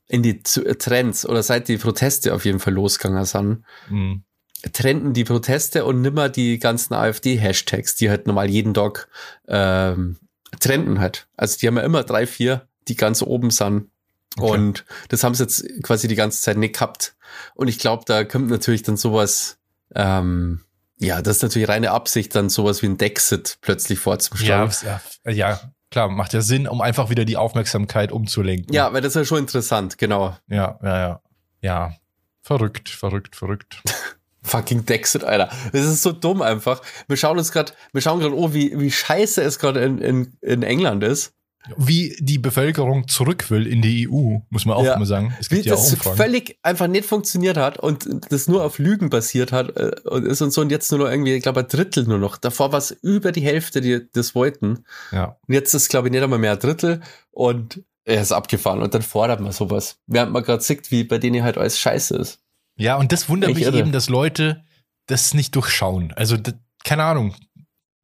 in die Trends oder seit die Proteste auf jeden Fall losgegangen sind. Mhm. Trenden die Proteste und nimmer die ganzen AfD-Hashtags, die halt normal jeden Tag ähm, trenden halt. Also die haben ja immer drei, vier, die ganz oben sind. Okay. Und das haben sie jetzt quasi die ganze Zeit nicht gehabt. Und ich glaube, da kommt natürlich dann sowas, ähm, ja, das ist natürlich reine Absicht, dann sowas wie ein Dexit plötzlich vorzuschlagen. Ja, ja, ja, klar, macht ja Sinn, um einfach wieder die Aufmerksamkeit umzulenken. Ja, weil das ist ja schon interessant, genau. Ja, ja, ja. Ja. Verrückt, verrückt, verrückt. Fucking Dexit, Alter. Das ist so dumm einfach. Wir schauen uns gerade, wir schauen gerade, oh, wie, wie scheiße es gerade in, in, in England ist wie die Bevölkerung zurück will in die EU, muss man auch ja. mal sagen. Es gibt wie ja das auch völlig einfach nicht funktioniert hat und das nur auf Lügen basiert hat äh, und ist und so und jetzt nur noch irgendwie, ich glaube, ein Drittel nur noch. Davor war es über die Hälfte, die das wollten. Ja. Und jetzt ist, glaube ich, nicht einmal mehr ein Drittel und er ist abgefahren und dann fordert man sowas. Während man gerade sieht, wie bei denen halt alles scheiße ist. Ja, und das wundert ich mich irre. eben, dass Leute das nicht durchschauen. Also, keine Ahnung.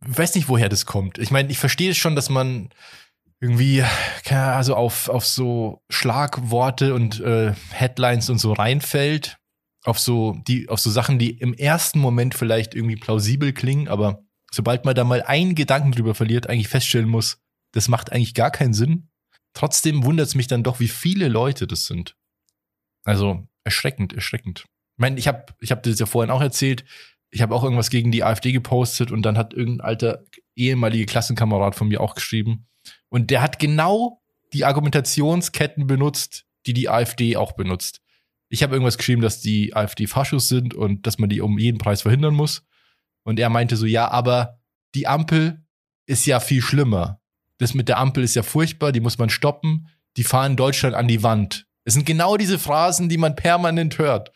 Ich weiß nicht, woher das kommt. Ich meine, ich verstehe es schon, dass man irgendwie also auf, auf so Schlagworte und äh, Headlines und so reinfällt, auf so die auf so Sachen, die im ersten Moment vielleicht irgendwie plausibel klingen, aber sobald man da mal einen Gedanken drüber verliert, eigentlich feststellen muss, das macht eigentlich gar keinen Sinn. Trotzdem wundert es mich dann doch, wie viele Leute das sind. Also erschreckend, erschreckend. Ich meine, ich habe ich hab das ja vorhin auch erzählt. Ich habe auch irgendwas gegen die AfD gepostet und dann hat irgendein alter ehemaliger Klassenkamerad von mir auch geschrieben, und der hat genau die Argumentationsketten benutzt, die die AfD auch benutzt. Ich habe irgendwas geschrieben, dass die AfD Faschos sind und dass man die um jeden Preis verhindern muss. Und er meinte so, ja, aber die Ampel ist ja viel schlimmer. Das mit der Ampel ist ja furchtbar, die muss man stoppen. Die fahren Deutschland an die Wand. Es sind genau diese Phrasen, die man permanent hört.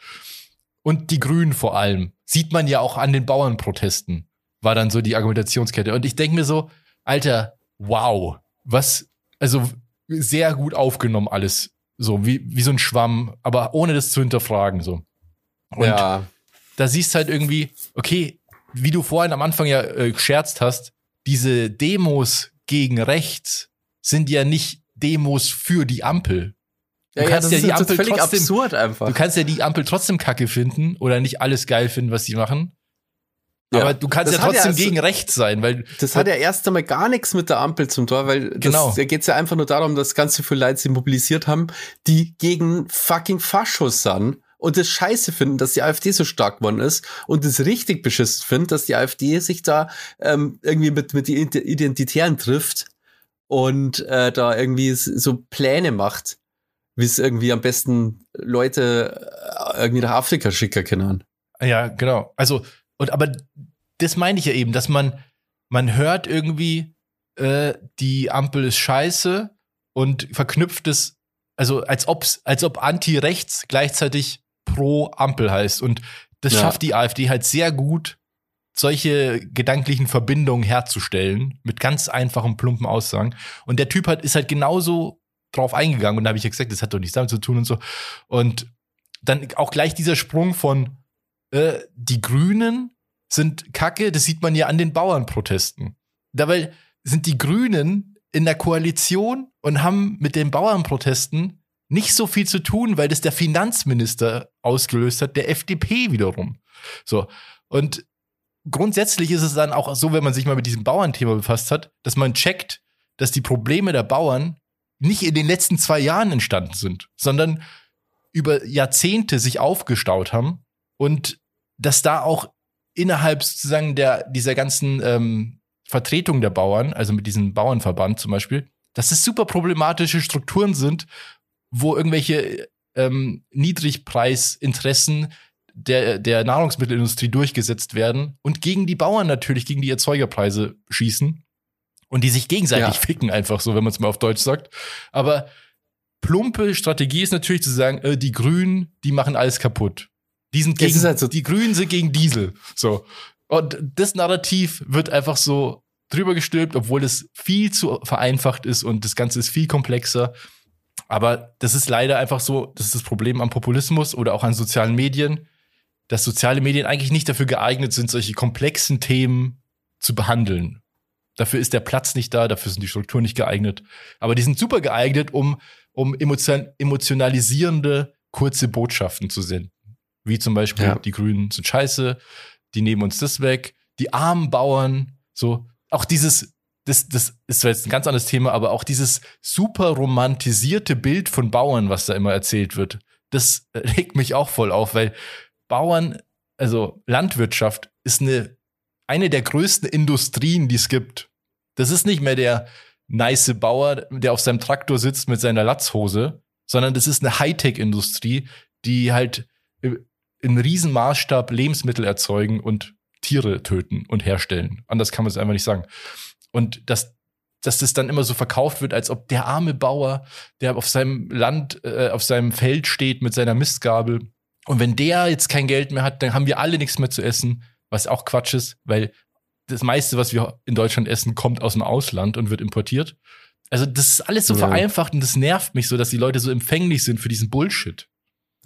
Und die Grünen vor allem. Sieht man ja auch an den Bauernprotesten. War dann so die Argumentationskette. Und ich denke mir so, Alter, wow was, also sehr gut aufgenommen alles. So, wie, wie so ein Schwamm, aber ohne das zu hinterfragen, so. Und ja. da siehst halt irgendwie, okay, wie du vorhin am Anfang ja äh, gescherzt hast, diese Demos gegen rechts sind ja nicht Demos für die Ampel. Du ja, kannst ja, ja die Ampel völlig trotzdem, absurd einfach. Du kannst ja die Ampel trotzdem kacke finden oder nicht alles geil finden, was sie machen. Ja. Aber du kannst das ja trotzdem ja, gegen rechts sein, weil. Das hat ja erst einmal gar nichts mit der Ampel zum Tor, weil genau. da geht es ja einfach nur darum, dass ganz viele Leute sie mobilisiert haben, die gegen fucking Faschos sind und das scheiße finden, dass die AfD so stark geworden ist und es richtig beschissen finden, dass die AfD sich da ähm, irgendwie mit, mit die Identitären trifft und äh, da irgendwie so Pläne macht, wie es irgendwie am besten Leute äh, irgendwie nach Afrika schicken können. Ja, genau. Also und aber das meine ich ja eben, dass man, man hört irgendwie, äh, die Ampel ist scheiße und verknüpft es, also als ob's, als ob Anti-Rechts gleichzeitig pro Ampel heißt. Und das ja. schafft die AfD halt sehr gut, solche gedanklichen Verbindungen herzustellen, mit ganz einfachen, plumpen Aussagen. Und der Typ hat, ist halt genauso drauf eingegangen. Und da habe ich ja gesagt, das hat doch nichts damit zu tun und so. Und dann auch gleich dieser Sprung von äh, die Grünen sind kacke, das sieht man ja an den Bauernprotesten. Dabei sind die Grünen in der Koalition und haben mit den Bauernprotesten nicht so viel zu tun, weil das der Finanzminister ausgelöst hat, der FDP wiederum. So. Und grundsätzlich ist es dann auch so, wenn man sich mal mit diesem Bauernthema befasst hat, dass man checkt, dass die Probleme der Bauern nicht in den letzten zwei Jahren entstanden sind, sondern über Jahrzehnte sich aufgestaut haben und dass da auch innerhalb sozusagen der, dieser ganzen ähm, Vertretung der Bauern, also mit diesem Bauernverband zum Beispiel, dass es super problematische Strukturen sind, wo irgendwelche ähm, Niedrigpreisinteressen der, der Nahrungsmittelindustrie durchgesetzt werden und gegen die Bauern natürlich, gegen die Erzeugerpreise schießen und die sich gegenseitig ja. ficken, einfach so, wenn man es mal auf Deutsch sagt. Aber plumpe Strategie ist natürlich zu sagen, äh, die Grünen, die machen alles kaputt. Die sind gegen, halt so die Grünen sind gegen Diesel. So. Und das Narrativ wird einfach so drüber gestülpt, obwohl es viel zu vereinfacht ist und das Ganze ist viel komplexer. Aber das ist leider einfach so, das ist das Problem am Populismus oder auch an sozialen Medien, dass soziale Medien eigentlich nicht dafür geeignet sind, solche komplexen Themen zu behandeln. Dafür ist der Platz nicht da, dafür sind die Strukturen nicht geeignet. Aber die sind super geeignet, um, um emotion emotionalisierende, kurze Botschaften zu senden. Wie zum Beispiel, ja. die Grünen sind scheiße, die nehmen uns das weg, die armen Bauern, so. Auch dieses, das, das ist zwar jetzt ein ganz anderes Thema, aber auch dieses super romantisierte Bild von Bauern, was da immer erzählt wird, das regt mich auch voll auf, weil Bauern, also Landwirtschaft ist eine, eine der größten Industrien, die es gibt. Das ist nicht mehr der nice Bauer, der auf seinem Traktor sitzt mit seiner Latzhose, sondern das ist eine Hightech-Industrie, die halt in Riesenmaßstab Lebensmittel erzeugen und Tiere töten und herstellen. Anders kann man es einfach nicht sagen. Und dass, dass das dann immer so verkauft wird, als ob der arme Bauer, der auf seinem Land, äh, auf seinem Feld steht mit seiner Mistgabel, und wenn der jetzt kein Geld mehr hat, dann haben wir alle nichts mehr zu essen, was auch Quatsch ist, weil das meiste, was wir in Deutschland essen, kommt aus dem Ausland und wird importiert. Also das ist alles so ja. vereinfacht und das nervt mich so, dass die Leute so empfänglich sind für diesen Bullshit.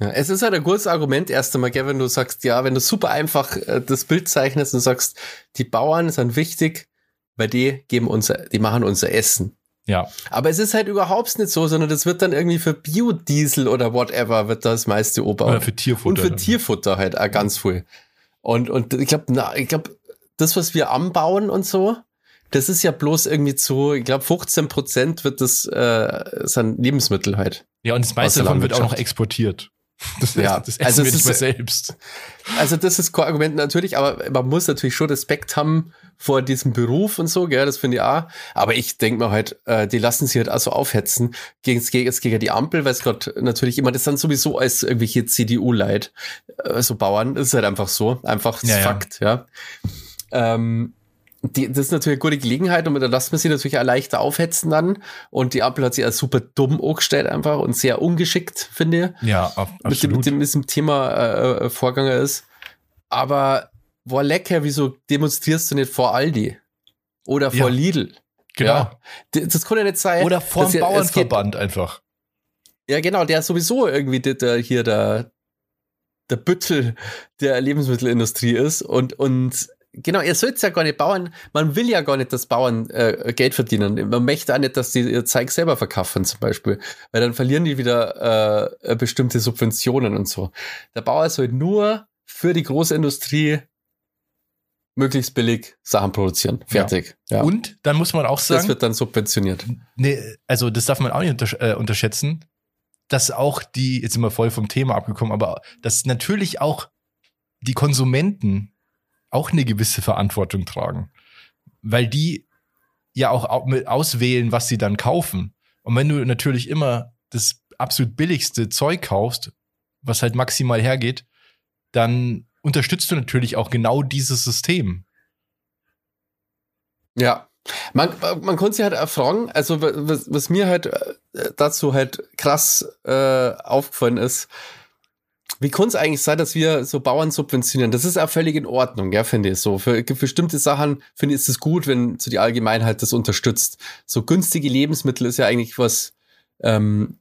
Ja, es ist halt ein gutes Argument erst einmal, gell, wenn du sagst, ja, wenn du super einfach äh, das Bild zeichnest und sagst, die Bauern sind wichtig, weil die geben unser, die machen unser Essen. Ja. Aber es ist halt überhaupt nicht so, sondern das wird dann irgendwie für Biodiesel oder whatever wird das meiste Ober. Oder für Tierfutter. Und für Tierfutter halt auch ganz viel. Und, und ich glaube, ich glaube, das, was wir anbauen und so, das ist ja bloß irgendwie zu, ich glaube, 15 Prozent wird das, äh, sind Lebensmittel halt. Ja, und das meiste davon wird auch noch exportiert. Das, ja, das essen also wir nicht mehr selbst. Also das ist Argument natürlich, aber man muss natürlich schon Respekt haben vor diesem Beruf und so, gell, das finde ich auch. Aber ich denke mir halt, äh, die lassen sich halt auch so aufhetzen gegen, gegen, gegen die Ampel, weil es gerade natürlich immer, das dann sowieso als irgendwelche CDU-Leid, äh, so Bauern, das ist halt einfach so, einfach ja, Fakt, ja. ja. Ähm, die, das ist natürlich eine gute Gelegenheit und da lässt man sich natürlich auch leichter aufhetzen dann. Und die Ampel hat sich auch super dumm angestellt einfach und sehr ungeschickt, finde ich. Ja, absolut. Mit dem, mit dem, Thema äh, äh Vorganger ist. Aber, boah, lecker, wieso demonstrierst du nicht vor Aldi? Oder vor ja. Lidl? Genau. Ja, das kann ja nicht sein. Oder vor dem Bauernverband einfach. Ja, genau, der sowieso irgendwie der, der hier der, der Büttel der Lebensmittelindustrie ist und, und genau, ihr sollt ja gar nicht Bauern, man will ja gar nicht, dass Bauern äh, Geld verdienen. Man möchte auch nicht, dass die ihr Zeug selber verkaufen zum Beispiel, weil dann verlieren die wieder äh, bestimmte Subventionen und so. Der Bauer soll nur für die Großindustrie möglichst billig Sachen produzieren. Fertig. Ja. ja. Und dann muss man auch sagen. Das wird dann subventioniert. Nee, also das darf man auch nicht untersch äh, unterschätzen, dass auch die, jetzt sind wir voll vom Thema abgekommen, aber dass natürlich auch die Konsumenten auch eine gewisse Verantwortung tragen. Weil die ja auch auswählen, was sie dann kaufen. Und wenn du natürlich immer das absolut billigste Zeug kaufst, was halt maximal hergeht, dann unterstützt du natürlich auch genau dieses System. Ja. Man, man konnte sich halt fragen, also was, was mir halt äh, dazu halt krass äh, aufgefallen ist, wie kann es eigentlich sein, dass wir so Bauern subventionieren? Das ist auch völlig in Ordnung, ja, finde ich so. Für, für bestimmte Sachen finde ich es gut, wenn so die Allgemeinheit das unterstützt. So günstige Lebensmittel ist ja eigentlich was, ähm,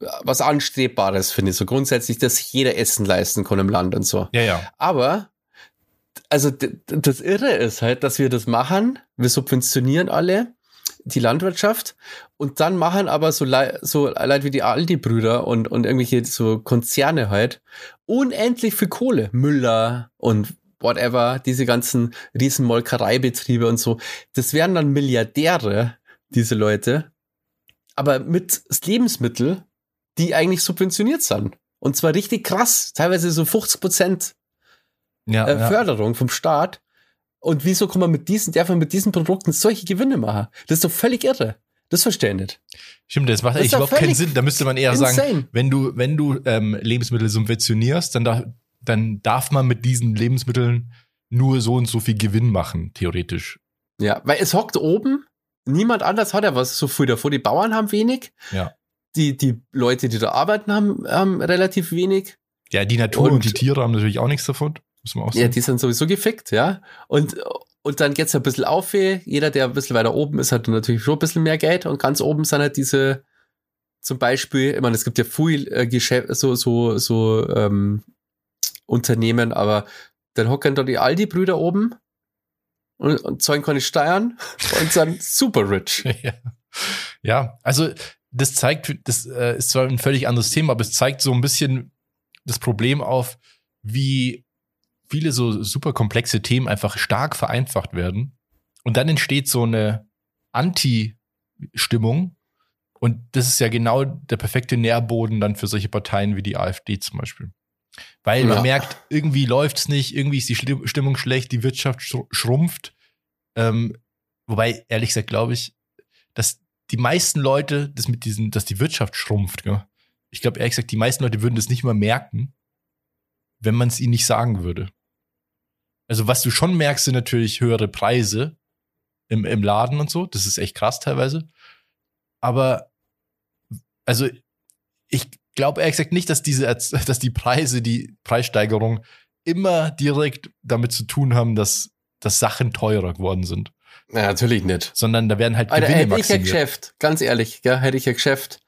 was Anstrebbares, finde ich. So grundsätzlich, dass jeder Essen leisten kann im Land und so. Ja, ja. Aber, also das Irre ist halt, dass wir das machen. Wir subventionieren alle die Landwirtschaft und dann machen aber so, Le so Leute wie die Aldi-Brüder und, und irgendwelche so Konzerne halt unendlich viel Kohle. Müller und whatever, diese ganzen riesen Molkereibetriebe und so. Das wären dann Milliardäre, diese Leute, aber mit Lebensmittel, die eigentlich subventioniert sind. Und zwar richtig krass, teilweise so 50 Prozent Ja, äh, ja. Förderung vom Staat. Und wieso kann man mit diesen, darf man mit diesen Produkten solche Gewinne machen? Das ist doch völlig irre. Das verstehe ich nicht. Stimmt, das macht Das eigentlich überhaupt keinen Sinn. Da müsste man eher sagen, insane. wenn du, wenn du ähm, Lebensmittel subventionierst, dann, da, dann darf man mit diesen Lebensmitteln nur so und so viel Gewinn machen, theoretisch. Ja, weil es hockt oben, niemand anders hat ja was so früh davor. Die Bauern haben wenig. Ja. Die, die Leute, die da arbeiten, haben, haben relativ wenig. Ja, die Natur und, Und- die Tiere haben natürlich auch nichts davon. Muss man auch Ja, sagen. die sind sowieso gefickt, ja. Und, und dann geht's ein bisschen auf. weh. Jeder, der ein bisschen weiter oben ist, hat natürlich schon ein bisschen mehr Geld. Und ganz oben sind halt diese, zum Beispiel, ich meine, es gibt ja viel äh, Geschäft, so, so, so ähm, Unternehmen, aber dann hocken da die Aldi-Brüder oben und, und zahlen keine Steuern und sind super rich. ja. ja, also das zeigt, das äh, ist zwar ein völlig anderes Thema, aber es zeigt so ein bisschen das Problem auf, wie viele so super komplexe Themen einfach stark vereinfacht werden. Und dann entsteht so eine Anti-Stimmung. Und das ist ja genau der perfekte Nährboden dann für solche Parteien wie die AfD zum Beispiel. Weil man Ja. merkt, irgendwie läuft's nicht, irgendwie ist die Stimmung schlecht, die Wirtschaft schru- schrumpft. Ähm, wobei, ehrlich gesagt, glaube ich, dass die meisten Leute, das mit diesen, dass die Wirtschaft schrumpft, gell? ich glaube, ehrlich gesagt, die meisten Leute würden das nicht mal merken, wenn man es ihnen nicht sagen würde. Also, was du schon merkst, sind natürlich höhere Preise im, im Laden und so. Das ist echt krass teilweise. Aber, also, ich glaube ehrlich gesagt nicht, dass diese, dass die Preise, die Preissteigerung immer direkt damit zu tun haben, dass, dass Sachen teurer geworden sind. Na, natürlich nicht. Sondern da werden halt Alter, Gewinne hätte ich ein maximiert. Geschäft, ganz ehrlich, gell, hätte ich ein Geschäft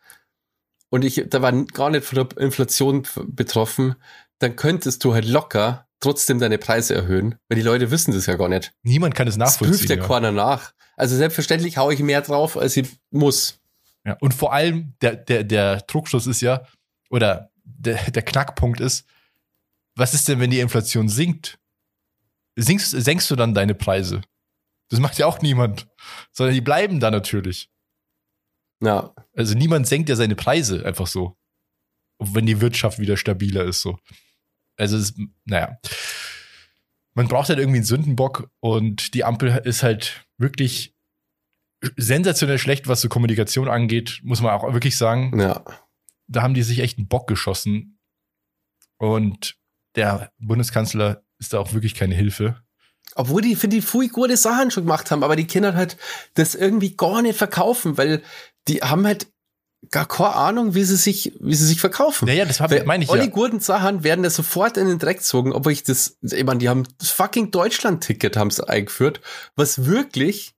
und ich, da war gar nicht von der Inflation betroffen, dann könntest du halt locker trotzdem deine Preise erhöhen, weil die Leute wissen das ja gar nicht. Niemand kann es Das prüft nachvollziehen. ja keiner nach. Also selbstverständlich haue ich mehr drauf, als ich muss. Ja, und vor allem, der, der, der Druckschluss ist ja, oder der, der Knackpunkt ist, was ist denn, wenn die Inflation sinkt? Sinkst, senkst du dann deine Preise? Das macht ja auch niemand. Sondern die bleiben da natürlich. Ja, Also niemand senkt ja seine Preise einfach so. Wenn die Wirtschaft wieder stabiler ist, so. Also, es, naja. Man braucht halt irgendwie einen Sündenbock und die Ampel ist halt wirklich sensationell schlecht, was so Kommunikation angeht, muss man auch wirklich sagen. ja. Da haben die sich echt einen Bock geschossen. Und der Bundeskanzler ist da auch wirklich keine Hilfe. Obwohl die, finde ich, viel gute Sachen schon gemacht haben, aber die Kinder halt das irgendwie gar nicht verkaufen, weil die haben halt gar keine Ahnung, wie sie sich, wie sie sich verkaufen. Naja, das hab- meine ich alle ja. guten Sachen werden da sofort in den Dreck gezogen, obwohl ich das, ich meine, die haben das fucking Deutschland-Ticket haben sie eingeführt, was wirklich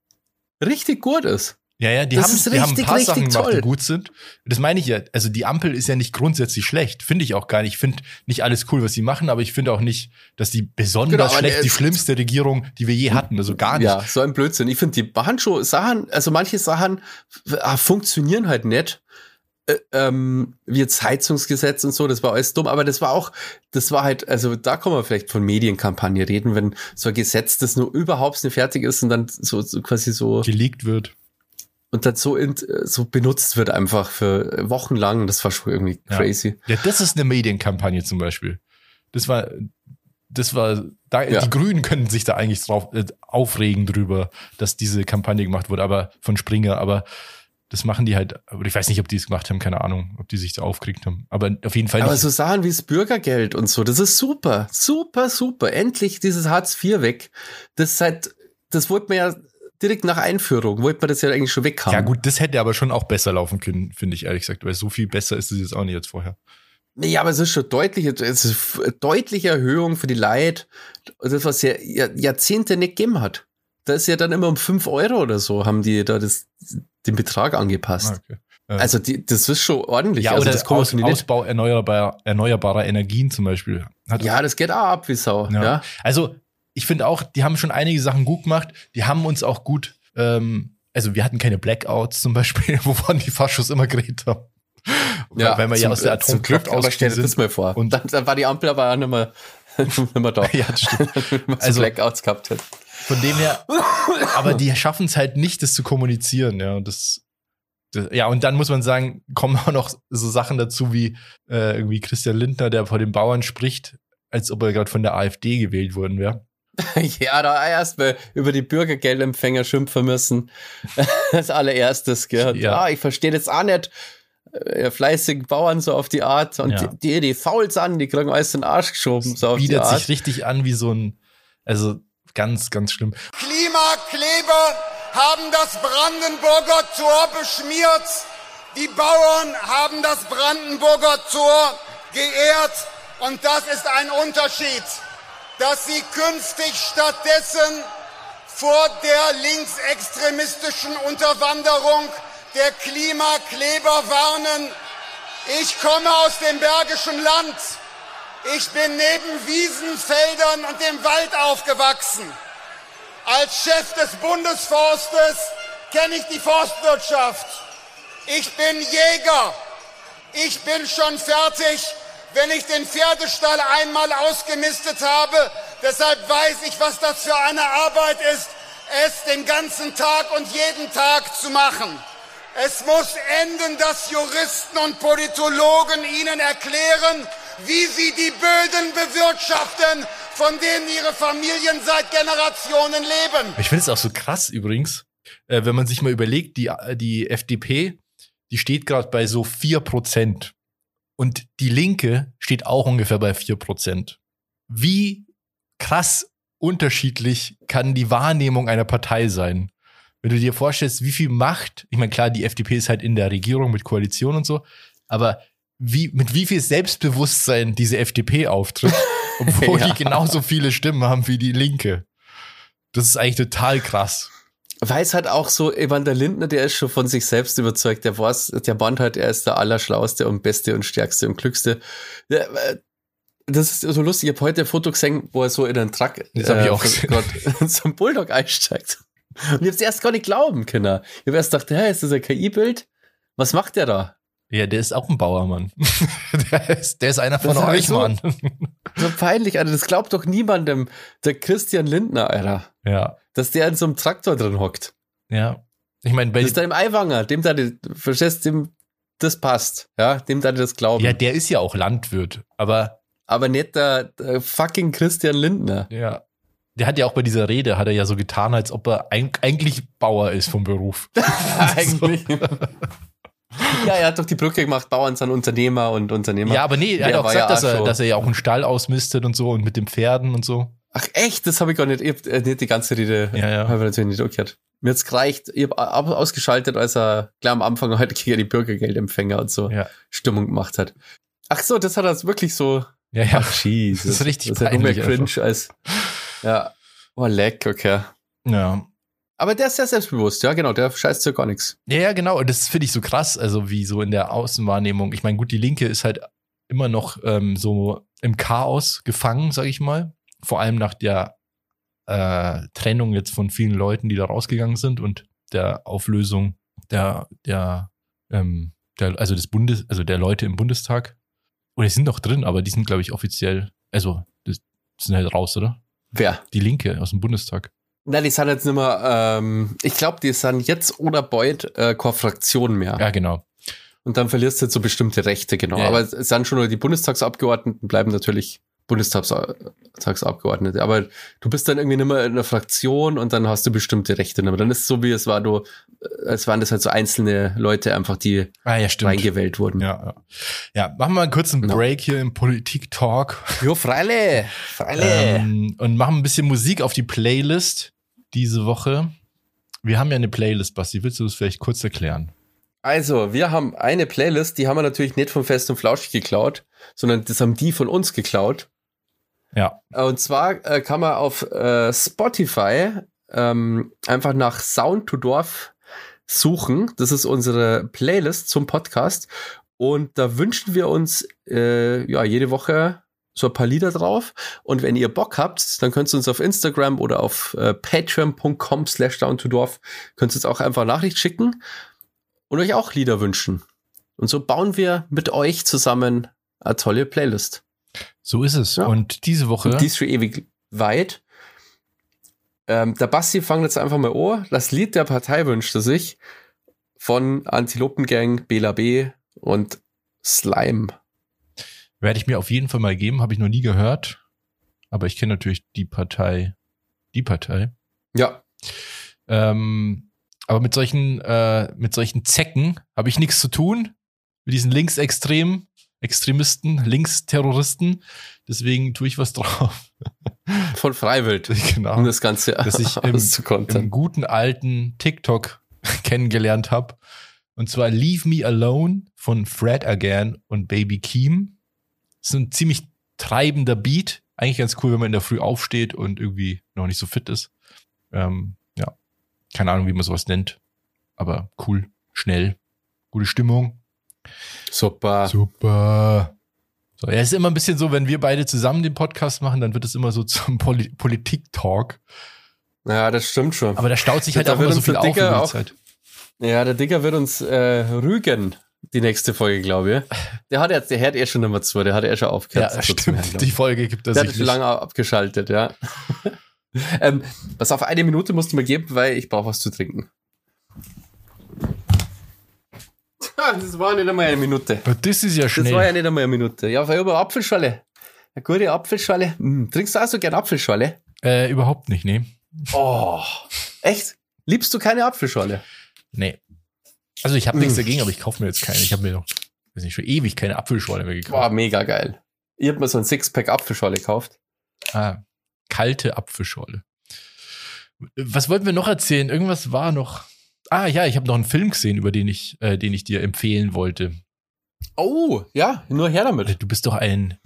richtig gut ist. Ja, ja, die haben, ist die haben ein richtig, paar richtig Sachen gemacht, die toll. gut sind. Das meine ich ja. Also die Ampel ist ja nicht grundsätzlich schlecht. Finde ich auch gar nicht. Ich finde nicht alles cool, was sie machen, aber ich finde auch nicht, dass die besonders Genau, schlecht, die schlimmste Regierung, die wir je hatten. Also gar nicht. Ja, so ein Blödsinn. Ich finde, die machen schon Sachen, also manche Sachen äh, funktionieren halt nicht. Äh, ähm, wie jetzt Heizungsgesetz und so, das war alles dumm, aber das war auch, das war halt, also da kann man vielleicht von Medienkampagne reden, wenn so ein Gesetz, das nur überhaupt nicht fertig ist und dann so, so quasi so Geleakt wird. und dann so, in, so benutzt wird einfach für Wochen lang, das war schon irgendwie Ja. crazy. Ja, das ist eine Medienkampagne zum Beispiel. Das war, das war, da, Ja. die Grünen können sich da eigentlich drauf äh, aufregen drüber, dass diese Kampagne gemacht wurde, aber von Springer, aber das machen die halt, aber ich weiß nicht, ob die es gemacht haben, keine Ahnung, ob die sich da aufgeregt haben. Aber auf jeden Fall Aber nicht. so Sachen wie das Bürgergeld und so, das ist super, super, super. Endlich dieses Hartz IV weg. Das seit, das wollte man ja direkt nach Einführung, wollte man das ja eigentlich schon weg haben. Ja, gut, das hätte aber schon auch besser laufen können, finde ich ehrlich gesagt, weil so viel besser ist es jetzt auch nicht als vorher. Nee, aber es ist schon deutliche, es ist deutliche Erhöhung für die Leute. Das, was ja Jahr- Jahrzehnte nicht gegeben hat. Da ist ja dann immer um fünf Euro oder so, haben die da das, den Betrag angepasst. okay. Äh, Also die, das ist schon ordentlich. ja, also oder das man Aus, Ausbau erneuerbarer, erneuerbarer Energien zum Beispiel. Hat, Ja, das geht auch ab wie Sau. Ja. Ja. Also, ich finde auch, die haben schon einige Sachen gut gemacht. Die haben uns auch gut ähm, also wir hatten keine Blackouts zum Beispiel, wovon die Faschos immer geredet haben. Ja, weil wir ja zum- aus der zum Glück, Atomkraft aber stell dir das mal vor. Und- dann, dann war die Ampel aber auch nicht mehr, nicht mehr da. Ja, das stimmt. Also- Blackouts gehabt hat. Von dem her, aber die schaffen es halt nicht, das zu kommunizieren, ja. Und das, das, ja, und dann muss man sagen, kommen auch noch so Sachen dazu wie äh, irgendwie Christian Lindner, der vor den Bauern spricht, als ob er gerade von der AfD gewählt worden wäre. Ja, da erst mal über die Bürgergeldempfänger schimpfen müssen. Als allererstes. Und, Ja. ja. ich verstehe jetzt auch nicht. äh, fleißigen Bauern so auf die Art und Ja. die, die faul sind, die kriegen alles in den Arsch geschoben, so auf die Bietet sich richtig an wie so ein, also ganz, ganz schlimm. Klimakleber haben das Brandenburger Tor beschmiert. Die Bauern haben das Brandenburger Tor geehrt. Und das ist ein Unterschied, dass sie künftig stattdessen vor der linksextremistischen Unterwanderung der Klimakleber warnen. Ich komme aus dem Bergischen Land. Ich bin neben Wiesenfeldern und dem Wald aufgewachsen. Als Chef des Bundesforstes kenne ich die Forstwirtschaft. Ich bin Jäger. Ich bin schon fertig, wenn ich den Pferdestall einmal ausgemistet habe. Deshalb weiß ich, was das für eine Arbeit ist, es den ganzen Tag und jeden Tag zu machen. Es muss enden, dass Juristen und Politologen Ihnen erklären, wie Sie die Böden bewirtschaften, von denen Ihre Familien seit Generationen leben. Ich finde es auch so krass übrigens, äh, wenn man sich mal überlegt, die, die FDP, die steht gerade bei so 4%. Und die Linke steht auch ungefähr bei 4%. Wie krass unterschiedlich kann die Wahrnehmung einer Partei sein? Wenn du dir vorstellst, wie viel Macht, ich meine, klar, die FDP ist halt in der Regierung mit Koalition und so, aber wie, mit wie viel Selbstbewusstsein diese FDP auftritt, obwohl Ja. die genauso viele Stimmen haben wie die Linke. Das ist eigentlich total krass. Weiß halt auch so, Evander Lindner, der ist schon von sich selbst überzeugt. Der weiß, der meint halt, er ist der Allerschlauste und Beste und Stärkste und Klügste. Der, äh, Das ist so lustig. Ich habe heute ein Foto gesehen, wo er so in einen Truck Das in so einen Bulldog einsteigt. Und ich hab's erst gar nicht glauben können. Ich habe erst gedacht, hä, ist das ein KI-Bild? Was macht der da? Ja, der ist auch ein Bauermann. der, ist, der ist einer von Das hab euch, so- Mann. So peinlich, Alter. Das glaubt doch niemandem. Der Christian Lindner, Alter. ja, Dass der in so einem Traktor drin hockt. ja. Ich meine, bei Das ist da im Eiwanger. Dem da, verstehst dem, das passt. Ja, dem da das glauben. ja, der ist ja auch Landwirt, aber Aber nicht der, der fucking Christian Lindner. ja, der hat ja auch bei dieser Rede hat er ja so getan, als ob er eig eigentlich Bauer ist vom Beruf. Eigentlich. ja, er hat doch die Brücke gemacht, Bauern sind Unternehmer und Unternehmer. Ja, aber nee, er hat auch gesagt, ja dass, er, dass er ja auch einen Stall ausmistet und so und mit den Pferden und so. Ach echt, das habe ich gar nicht, ich hab, äh, nicht die ganze Rede, Ja, ja. habe ich natürlich nicht umgekehrt. Mir hat's gereicht, ich habe ausgeschaltet, als er gleich am Anfang heute gegen die Bürgergeldempfänger und so Ja. Stimmung gemacht hat. Ach so, das hat er wirklich so, Ja, ja. ach Jesus. Das ist richtig Das ist ja nur mehr peinlich cringe als, ja, oh leck, okay. Ja. Aber der ist sehr selbstbewusst, ja genau, der scheißt ja gar nichts. Ja, ja, genau. Und das finde ich so krass, also wie so in der Außenwahrnehmung. Ich meine, gut, die Linke ist halt immer noch ähm, so im Chaos gefangen, sag ich mal. Vor allem nach der äh, Trennung jetzt von vielen Leuten, die da rausgegangen sind und der Auflösung der, der, ähm, der also des Bundes, also der Leute im Bundestag. Oder die sind noch drin, aber die sind, glaube ich, offiziell, also das sind halt raus, oder? Wer? Die Linke aus dem Bundestag. Na, die sind jetzt nicht mehr, ähm, ich glaube, die sind jetzt oder bald äh, keine Fraktion mehr. Ja, genau. Und dann verlierst du jetzt so bestimmte Rechte, genau. Ja, ja. Aber es sind schon nur die Bundestagsabgeordneten, bleiben natürlich Bundestagsabgeordnete. Aber du bist dann irgendwie nicht mehr in einer Fraktion und dann hast du bestimmte Rechte. Aber dann ist es so, wie es war, du, äh, als waren das halt so einzelne Leute einfach, die Ah, ja, reingewählt wurden. Ja, ja. ja, machen wir mal kurz einen Ja. Break hier im Politik-Talk. Jo, Freile, Freile. Ähm, und machen ein bisschen Musik auf die Playlist diese Woche. Wir haben ja eine Playlist, Basti. Willst du das vielleicht kurz erklären? Also, wir haben eine Playlist, die haben wir natürlich nicht von Fest und Flauschig geklaut, sondern das haben die von uns geklaut. Ja. Und zwar äh, kann man auf äh, Spotify ähm, einfach nach Sound to Dorf suchen. Das ist unsere Playlist zum Podcast. Und da wünschen wir uns äh, ja jede Woche so ein paar Lieder drauf. Und wenn ihr Bock habt, dann könnt ihr uns auf Instagram oder auf äh, patreon.com slash down to dorf, könnt ihr uns auch einfach Nachricht schicken und euch auch Lieder wünschen. Und so bauen wir mit euch zusammen eine tolle Playlist. So ist es. Ja. Und diese Woche. Und die ist schon ewig weit. Ähm, der Basti fangt jetzt einfach mal an. Das Lied der Partei wünschte sich von Antilopengang, Bela B und Slime. Werde ich mir auf jeden Fall mal geben, habe ich noch nie gehört. Aber ich kenne natürlich die Partei. Die Partei. Ja, Ähm, aber mit solchen, äh, mit solchen Zecken habe ich nichts zu tun. Mit diesen Linksextremen, Extremisten, Linksterroristen. Deswegen tue ich was drauf. von Freiwild. genau. Um das Ganze Dass ich im, im guten alten TikTok kennengelernt habe. Und zwar Leave Me Alone von Fred Again und Baby Keem. Das ist ein ziemlich treibender Beat. Eigentlich ganz cool, wenn man in der Früh aufsteht und irgendwie noch nicht so fit ist. Ähm, ja, keine Ahnung, wie man sowas nennt. Aber cool, schnell, gute Stimmung. Super. Super. So, ja, es ist immer ein bisschen so, wenn wir beide zusammen den Podcast machen, dann wird es immer so zum Poli Politik-Talk. Ja, das stimmt schon. Aber da staut sich halt Da auch immer so viel der auf die auch- Zeit. Ja, der Dicker wird uns äh, rügen, die nächste Folge, glaube ich. Der hat jetzt, der hört eh schon Nummer zwei, der hat eh schon aufgehört. Ja, stimmt. Die. Folge gibt es Der hat schon lange abgeschaltet, ja. ähm, pass auf, eine Minute musst du mir geben, weil ich brauche was zu trinken. Ah, Das war nicht einmal eine Minute. Das ist ja Das war ja schnell. nicht einmal eine Minute. Ja, war über Apfelschale. Eine gute Apfelschale. Hm, trinkst du auch so gern Apfelschale? Äh, überhaupt nicht, nee. Oh, echt? Liebst du keine Apfelschale? Nee. Also ich habe nichts Mm. dagegen, aber ich kaufe mir jetzt keine. Ich habe mir noch, weiß nicht, schon ewig keine Apfelschorle mehr gekauft. Boah, mega geil. Ich hab mir so ein Sixpack Apfelschale gekauft. Ah, kalte Apfelschorle. Was wollten wir noch erzählen? Irgendwas war noch. Ah ja, ich habe noch einen Film gesehen, über den ich, äh, den ich dir empfehlen wollte. Oh, ja, nur her damit. Du bist doch ein,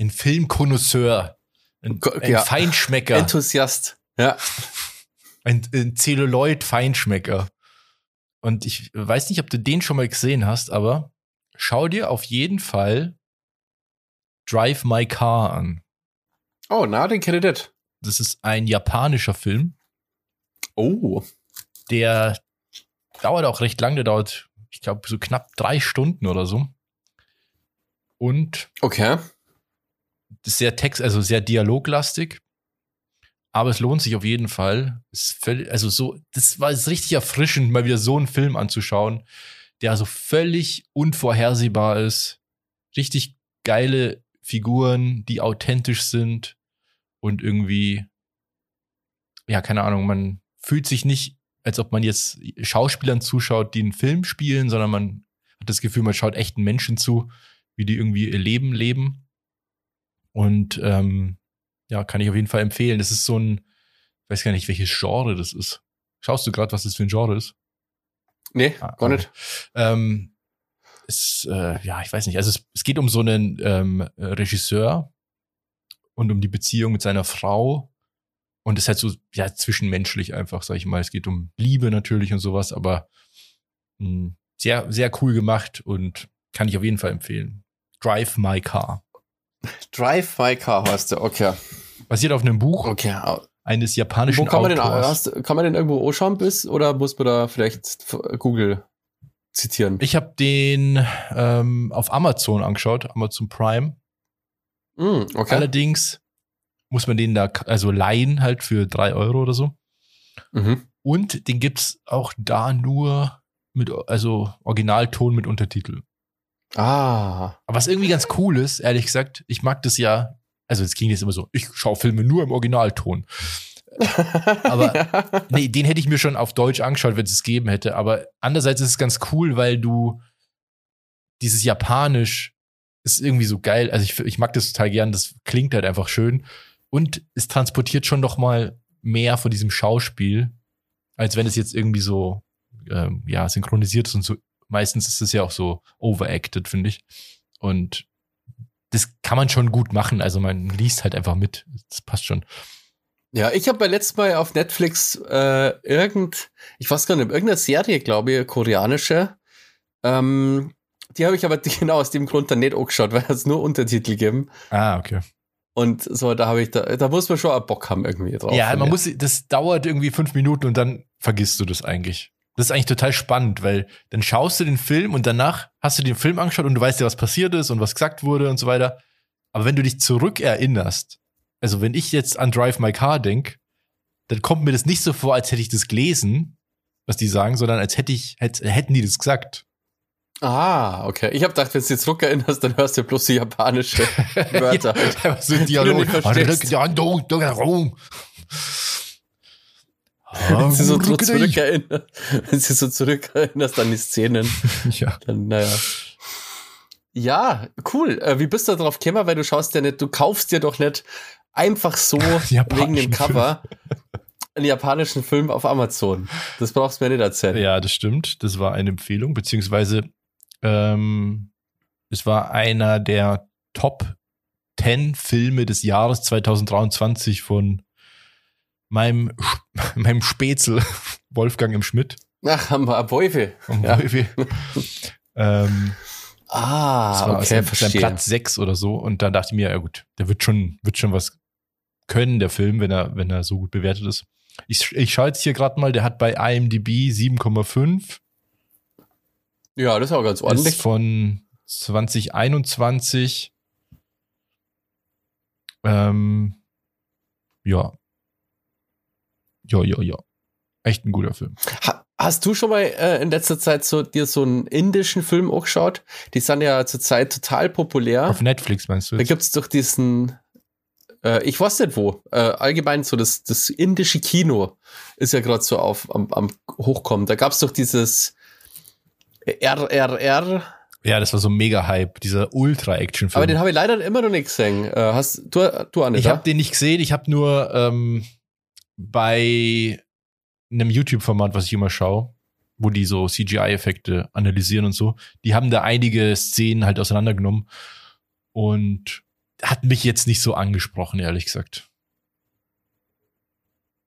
ein Filmkonnoisseur, ein, ein ja. Feinschmecker, Enthusiast. Ja. ein, ein Zelluloid-Feinschmecker. Und ich weiß nicht, ob du den schon mal gesehen hast, aber schau dir auf jeden Fall Drive My Car an. Oh, na, den kenne ich. Das ist ein japanischer Film, Oh. der dauert auch recht lang, der dauert, ich glaube, so knapp drei Stunden oder so. Und Okay. sehr text, also sehr dialoglastig. Aber es lohnt sich auf jeden Fall. Völlig, also so, das war es richtig erfrischend, mal wieder so einen Film anzuschauen, der so völlig unvorhersehbar ist. Richtig geile Figuren, die authentisch sind und irgendwie, ja, keine Ahnung, man fühlt sich nicht, als ob man jetzt Schauspielern zuschaut, die einen Film spielen, sondern man hat das Gefühl, man schaut echten Menschen zu, wie die irgendwie ihr Leben leben. Und ähm, ja, kann ich auf jeden Fall empfehlen. Das ist so ein, ich weiß gar nicht, welches Genre das ist. Schaust du gerade, was das für ein Genre ist? Nee, Ah, gar nicht. Ähm, es, äh, ja, ich weiß nicht. Also es, es geht um so einen ähm, Regisseur und um die Beziehung mit seiner Frau. Und es ist halt so, ja, zwischenmenschlich einfach, sag ich mal. Es geht um Liebe natürlich und sowas, aber mh, sehr, sehr cool gemacht und kann ich auf jeden Fall empfehlen. Drive My Car. Drive My Car heißt der. Okay. Basiert auf einem Buch Okay. eines japanischen Wo kann man, den, hast, kann man den irgendwo anschauen bis oder muss man da vielleicht Google zitieren? Ich habe den ähm, auf Amazon angeschaut, Amazon Prime. Mm, okay. Allerdings muss man den da also leihen halt für drei Euro oder so. Mhm. Und den gibt's auch da nur mit, also Originalton mit Untertitel. Ah. Aber was irgendwie ganz cool ist, ehrlich gesagt, ich mag das ja, also es klingt jetzt immer so, ich schaue Filme nur im Originalton. Aber- Nee, den hätte ich mir schon auf Deutsch angeschaut, wenn es es gegeben hätte. Aber andererseits ist es ganz cool, weil du dieses Japanisch ist irgendwie so geil. Also ich, ich mag das total gern. Das klingt halt einfach schön. Und es transportiert schon noch mal mehr von diesem Schauspiel, als wenn es jetzt irgendwie so, ähm, ja, synchronisiert ist und so. Meistens ist es ja auch so overacted, finde ich. Und das kann man schon gut machen. Also man liest halt einfach mit. Das passt schon. Ja, ich habe bei letztes Mal auf Netflix äh, irgend, ich weiß gar nicht, irgendeine Serie, glaube ich, koreanische, ähm, Die habe ich aber genau aus dem Grund dann nicht angeschaut, weil es nur Untertitel geben. Ah, okay. Und so, da habe ich, da, da muss man schon Bock haben irgendwie drauf. Ja, man muss, das dauert irgendwie fünf Minuten und dann vergisst du das eigentlich. Das ist eigentlich total spannend, weil dann schaust du den Film und danach hast du den Film angeschaut und du weißt ja, was passiert ist und was gesagt wurde und so weiter. Aber wenn du dich zurückerinnerst, also wenn ich jetzt an Drive My Car denk, dann kommt mir das nicht so vor, als hätte ich das gelesen, was die sagen, sondern als hätte ich, hätt, hätten die das gesagt. Ah, okay. Ich habe gedacht, wenn du dich zurückerinnerst, dann hörst du bloß die japanische Wörter. Ja, so ein Dialog. Wenn du so zurückerinnerst, wenn so zurückerinnerst an die Szenen, Ja. dann, naja. Ja, cool. Äh, wie bist du darauf gekommen? Weil du schaust ja nicht, du kaufst dir doch nicht einfach so wegen dem Cover einen japanischen Film auf Amazon. Das brauchst du mir nicht erzählen. Ja, das stimmt. Das war eine Empfehlung, beziehungsweise ähm, es war einer der Top 10 Filme des Jahres 2023 von meinem, meinem Spätzl Wolfgang im Schmidt. Ach, haben wir vom Ja. Ähm, Ah, das war okay, sein, sein verstehe. Platz 6 oder so. Und dann dachte ich mir, ja gut, der wird schon, wird schon was können, der Film, wenn er, wenn er so gut bewertet ist. Ich, ich schaue jetzt hier gerade mal, der hat bei IMDb 7,5. Ja, das ist auch ganz ordentlich. Ist von 2021. Ähm, ja. Ja, ja, ja. Echt ein guter Film. Ha hast du schon mal äh, in letzter Zeit so dir so einen indischen Film auch geschaut? Die sind ja zurzeit total populär. Auf Netflix meinst du? Da Jetzt? gibt's doch diesen, äh, ich weiß nicht wo, äh, allgemein so das, das indische Kino ist ja gerade so auf am, am Hochkommen. Da gab's doch dieses RRR, Ja, das war so ein Mega-Hype, dieser Ultra-Action-Film. aber den habe ich leider immer noch nicht gesehen. Äh, hast du, du nicht, Ich habe den nicht gesehen, ich habe nur ähm, bei einem YouTube-Format, was ich immer schaue, wo die so CGI-Effekte analysieren und so, die haben da einige Szenen halt auseinandergenommen und hat mich jetzt nicht so angesprochen, ehrlich gesagt.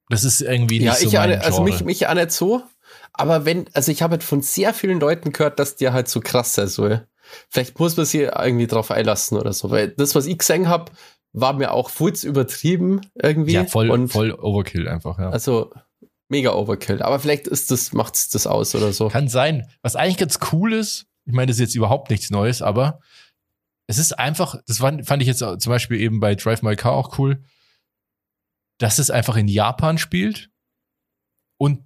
Das ist irgendwie nicht Ja, so ich mein nicht, also Genre. mich, mich nicht so. Aber wenn, also ich habe halt von sehr vielen Leuten gehört, dass der halt so krass sein soll. Vielleicht muss man sich irgendwie drauf einlassen oder so, weil das, was ich gesehen habe, war mir auch fulz übertrieben irgendwie. ja, voll, Und voll Overkill einfach, ja. Also mega Overkill. Aber vielleicht ist das, macht's das aus oder so. Kann sein. Was eigentlich ganz cool ist, ich meine, das ist jetzt überhaupt nichts Neues, aber es ist einfach, das fand ich jetzt zum Beispiel eben bei Drive My Car auch cool, dass es einfach in Japan spielt und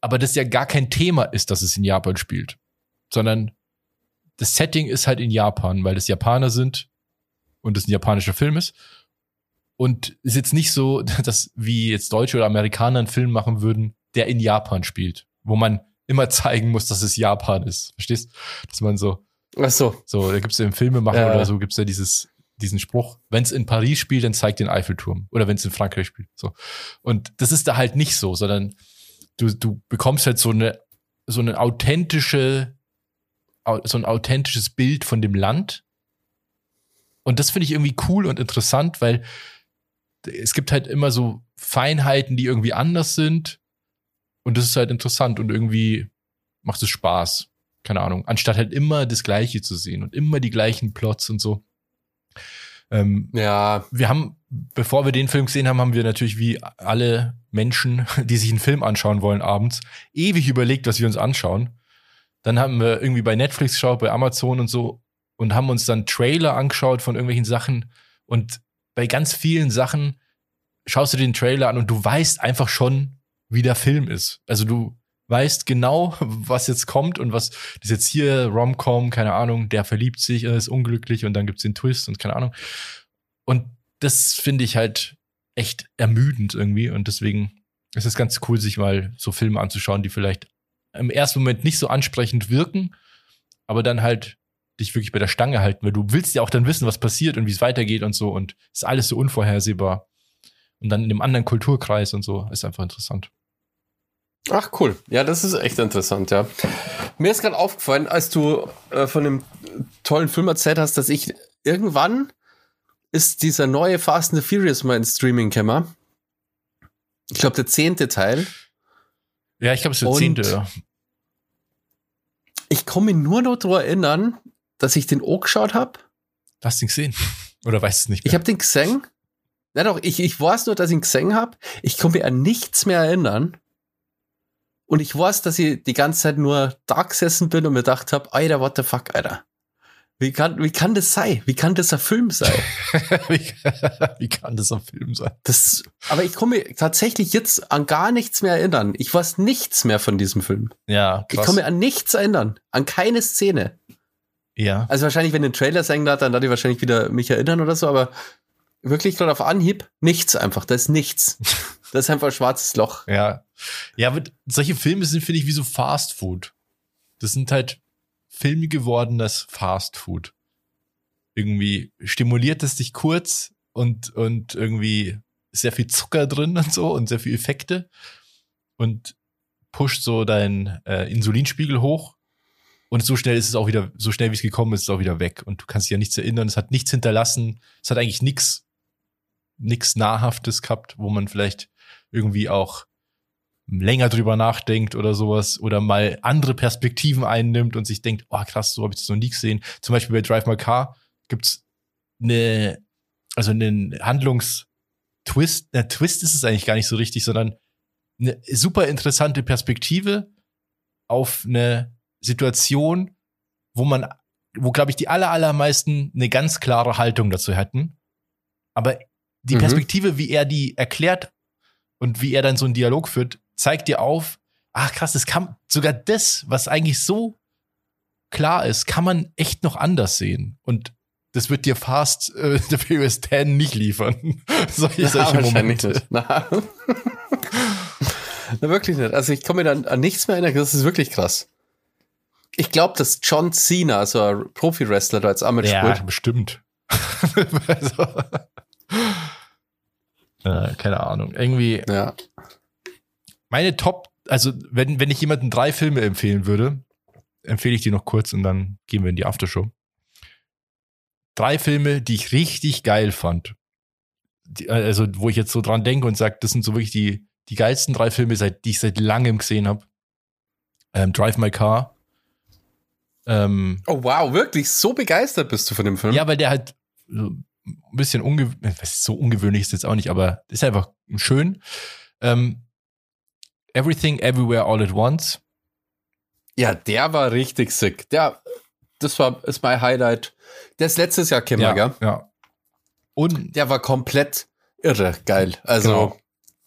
aber das ja gar kein Thema ist, dass es in Japan spielt, sondern das Setting ist halt in Japan, weil es Japaner sind und es ein japanischer Film ist. Und ist jetzt nicht so, dass wie jetzt Deutsche oder Amerikaner einen Film machen würden, der in Japan spielt, wo man immer zeigen muss, dass es Japan ist. Verstehst? Dass man so, Ach so. so, da gibt's ja im Filme machen Ja. oder so, gibt's ja dieses, diesen Spruch, wenn es in Paris spielt, dann zeigt den Eiffelturm. Oder wenn es in Frankreich spielt. So. Und das ist da halt nicht so, sondern du, du bekommst halt so eine, so eine authentische, au- so ein authentisches Bild von dem Land. Und das finde ich irgendwie cool und interessant, weil es gibt halt immer so Feinheiten, die irgendwie anders sind. Und das ist halt interessant und irgendwie macht es Spaß. Keine Ahnung. Anstatt halt immer das Gleiche zu sehen und immer die gleichen Plots und so. Ähm, Ja, wir haben, bevor wir den Film gesehen haben, haben wir natürlich wie alle Menschen, die sich einen Film anschauen wollen abends, ewig überlegt, was wir uns anschauen. Dann haben wir irgendwie bei Netflix geschaut, bei Amazon und so und haben uns dann Trailer angeschaut von irgendwelchen Sachen. Und bei ganz vielen Sachen schaust du den Trailer an und du weißt einfach schon, wie der Film ist. Also du weißt genau, was jetzt kommt und was das ist jetzt hier Rom-Com, keine Ahnung, der verliebt sich, ist unglücklich und dann gibt's den Twist und keine Ahnung. Und das finde ich halt echt ermüdend irgendwie und deswegen ist es ganz cool, sich mal so Filme anzuschauen, die vielleicht im ersten Moment nicht so ansprechend wirken, aber dann halt dich wirklich bei der Stange halten, weil du willst ja auch dann wissen, was passiert und wie es weitergeht und so und ist alles so unvorhersehbar. Und dann in einem anderen Kulturkreis und so ist einfach interessant. Ach cool. Ja, das ist echt interessant, ja. Mir ist gerade aufgefallen, als du äh, von dem tollen Film erzählt hast, dass ich irgendwann ist dieser neue Fast and the Furious mal in Streaming gekommen. Ich glaube, der zehnte Teil. Ja, ich glaube, es ist der zehnte. ja. Ich komme nur noch daran erinnern, dass ich den auch geschaut habe. Hast du ihn gesehen? Oder weißt du es nicht mehr? Ich habe den gesehen. Ja doch, ich, ich weiß nur, dass ich ihn gesehen habe. Ich komme mich an nichts mehr erinnern. Und ich weiß, dass ich die ganze Zeit nur da gesessen bin und mir gedacht habe, Alter, what the fuck, Alter. Wie kann, wie kann das sein? Wie kann das ein Film sein? wie, kann das ein Film sein? Das, aber ich komme tatsächlich jetzt an gar nichts mehr erinnern. Ich weiß nichts mehr von diesem Film. Ja, krass. Ich komme an nichts erinnern. An keine Szene. Ja. Also wahrscheinlich, wenn den Trailer sagen da, dann darf ich wahrscheinlich wieder mich erinnern oder so, aber wirklich gerade auf Anhieb nichts einfach. Da ist nichts. Das ist einfach ein schwarzes Loch. Ja. Ja, aber solche Filme sind, finde ich, wie so Fast Food. Das sind halt Filme geworden, das Fast Food. Irgendwie stimuliert es dich kurz und, und irgendwie sehr viel Zucker drin und so und sehr viel Effekte und pusht so deinen äh, Insulinspiegel hoch. Und so schnell ist es auch wieder, so schnell wie es gekommen ist, ist es auch wieder weg. Und du kannst dich ja nichts erinnern, es hat nichts hinterlassen, es hat eigentlich nichts, nichts Nahrhaftes gehabt, wo man vielleicht irgendwie auch länger drüber nachdenkt oder sowas oder mal andere Perspektiven einnimmt und sich denkt, oh krass, so habe ich das noch nie gesehen. Zum Beispiel bei Drive My Car gibt's eine, also einen Handlungstwist, der Twist ist es eigentlich gar nicht so richtig, sondern eine super interessante Perspektive auf eine Situation, wo man, wo glaube ich die aller, allermeisten eine ganz klare Haltung dazu hätten. Aber die mhm. Perspektive, wie er die erklärt und wie er dann so einen Dialog führt, zeigt dir auf, ach krass, das kann sogar das, was eigentlich so klar ist, kann man echt noch anders sehen. Und das wird dir fast äh, der POS 10 nicht liefern. solche, solche Momente. Nicht. Na. Na, wirklich nicht. Also ich komme mir dann an nichts mehr erinnern. Das ist wirklich krass. Ich glaube, dass John Cena, also ein Profi-Wrestler, da als Ahmed ja, spielt. Ja, bestimmt. also, äh, keine Ahnung. Irgendwie. Ja. Meine Top, also wenn, wenn ich jemanden drei Filme empfehlen würde, empfehle ich die noch kurz und dann gehen wir in die Aftershow. Drei Filme, die ich richtig geil fand. Die, also, wo ich jetzt so dran denke und sage, das sind so wirklich die, die geilsten drei Filme, seit, die ich seit langem gesehen habe. Ähm, Drive My Car. Ähm, oh wow, wirklich? So begeistert bist du von dem Film? Ja, weil der halt so ein bisschen ungewöhnlich, so ungewöhnlich ist jetzt auch nicht, aber ist einfach schön. Ähm, Everything Everywhere All at Once. Ja, der war richtig sick. Der, das war ist mein Highlight. Der ist letztes Jahr gekommen, ja, gell? Ja. Und der war komplett irre geil. Also genau.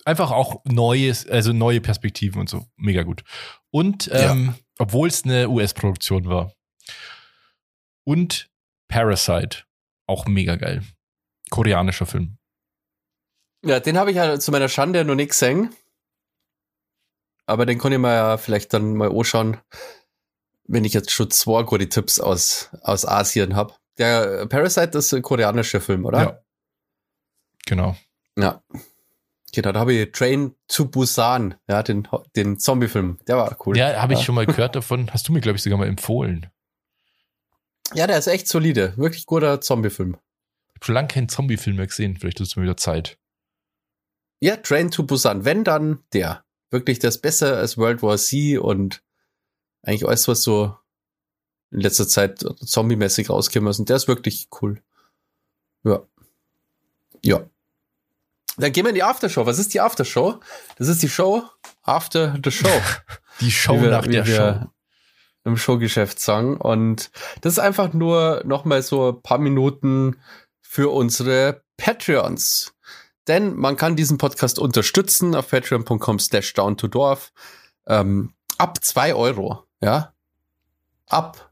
einfach auch neues, also neue Perspektiven und so. Mega gut. Und ähm, ja. obwohl es eine US-Produktion war. Und Parasite. Auch mega geil. Koreanischer Film. Ja, den habe ich ja zu meiner Schande noch nicht gesehen. Aber den kann ich mir ja vielleicht dann mal anschauen, wenn ich jetzt schon zwei gute Tipps aus, aus Asien habe. Der Parasite ist ein koreanischer Film, oder? Ja. Genau. Ja. Genau, da habe ich Train to Busan, ja, den, den Zombie-Film. Der war cool. Ja, habe ich ja. schon mal gehört davon. Hast du mir, glaube ich, sogar mal empfohlen. Ja, der ist echt solide. Wirklich guter Zombie-Film. Ich habe schon lange keinen Zombie-Film mehr gesehen. Vielleicht ist es mir wieder Zeit. Ja, Train to Busan. Wenn, dann der wirklich das besser als World War Z und eigentlich alles, was so in letzter Zeit zombie-mäßig rausgekommen ist. Und der ist wirklich cool. Ja. Ja. Dann gehen wir in die Aftershow. Was ist die Aftershow? Das ist die Show after the show. die Show wir, nach der Show. Im Showgeschäft sagen. Und das ist einfach nur noch mal so ein paar Minuten für unsere Patreons. Denn man kann diesen Podcast unterstützen auf patreon.com slash down to dorf. Ähm, ab zwei Euro, ja. Ab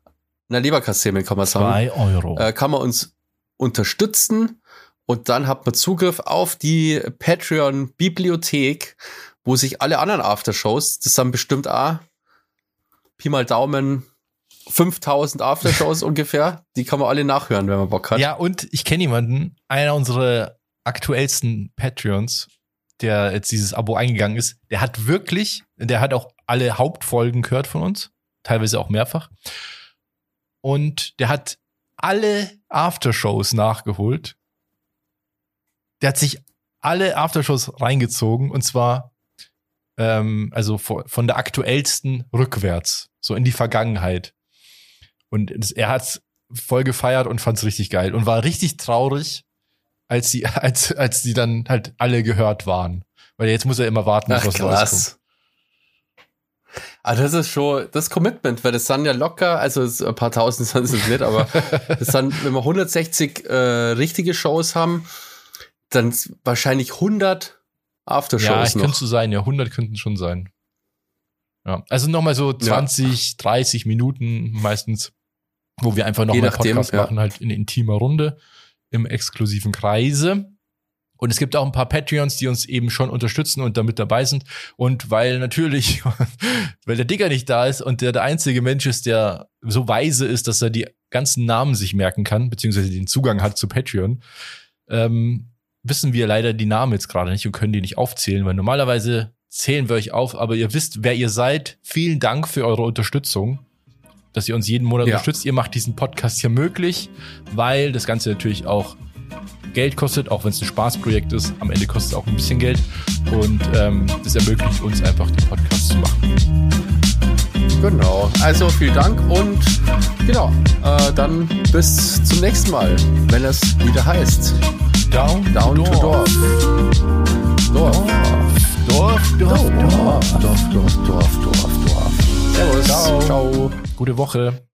einer Leberkassemmel kann man sagen. Zwei Euro. Äh, kann man uns unterstützen und dann hat man Zugriff auf die Patreon-Bibliothek, wo sich alle anderen Aftershows, das sind bestimmt auch Pi mal Daumen 5000 Aftershows ungefähr. Die kann man alle nachhören, wenn man Bock hat. Ja, und ich kenne jemanden, einer unserer aktuellsten Patreons, der jetzt dieses Abo eingegangen ist, der hat wirklich, der hat auch alle Hauptfolgen gehört von uns, teilweise auch mehrfach. Und der hat alle Aftershows nachgeholt. Der hat sich alle Aftershows reingezogen und zwar ähm, also von der aktuellsten rückwärts, so in die Vergangenheit. Und er hat's voll gefeiert und fand's richtig geil und war richtig traurig, als sie, als, als die dann halt alle gehört waren. Weil jetzt muss er immer warten, Ach, was krass. Ah, das ist schon das Commitment, weil das sind ja locker, also ein paar tausend sind es nicht, aber das sind, wenn wir 160 äh, richtige Shows haben, dann wahrscheinlich 100 Ja, Aftershows ich könnte so sein, ja, 100 könnten schon sein. Ja, also nochmal so 20, 30 Minuten meistens, wo wir einfach nochmal Podcast ja. machen, halt in intimer Runde, im exklusiven Kreise. Und es gibt auch ein paar Patreons, die uns eben schon unterstützen und damit dabei sind. Und weil natürlich, weil der Digger nicht da ist und der der einzige Mensch ist, der so weise ist, dass er die ganzen Namen sich merken kann, beziehungsweise den Zugang hat zu Patreon, ähm, wissen wir leider die Namen jetzt gerade nicht und können die nicht aufzählen, weil normalerweise zählen wir euch auf, aber ihr wisst, wer ihr seid. Vielen Dank für eure Unterstützung, dass ihr uns jeden Monat Ja. unterstützt. Ihr macht diesen Podcast hier möglich, weil das Ganze natürlich auch Geld kostet, auch wenn es ein Spaßprojekt ist. Am Ende kostet es auch ein bisschen Geld und ähm, das ermöglicht uns einfach, den Podcast zu machen. Genau. Also vielen Dank und genau, äh, dann bis zum nächsten Mal, wenn es wieder heißt Down, Down to Dorf. Dorf. Dorf, Dorf, Dorf, Dorf, Dorf, Dorf, Dorf, Dorf. Servus. Ciao. Ciao. Gute Woche.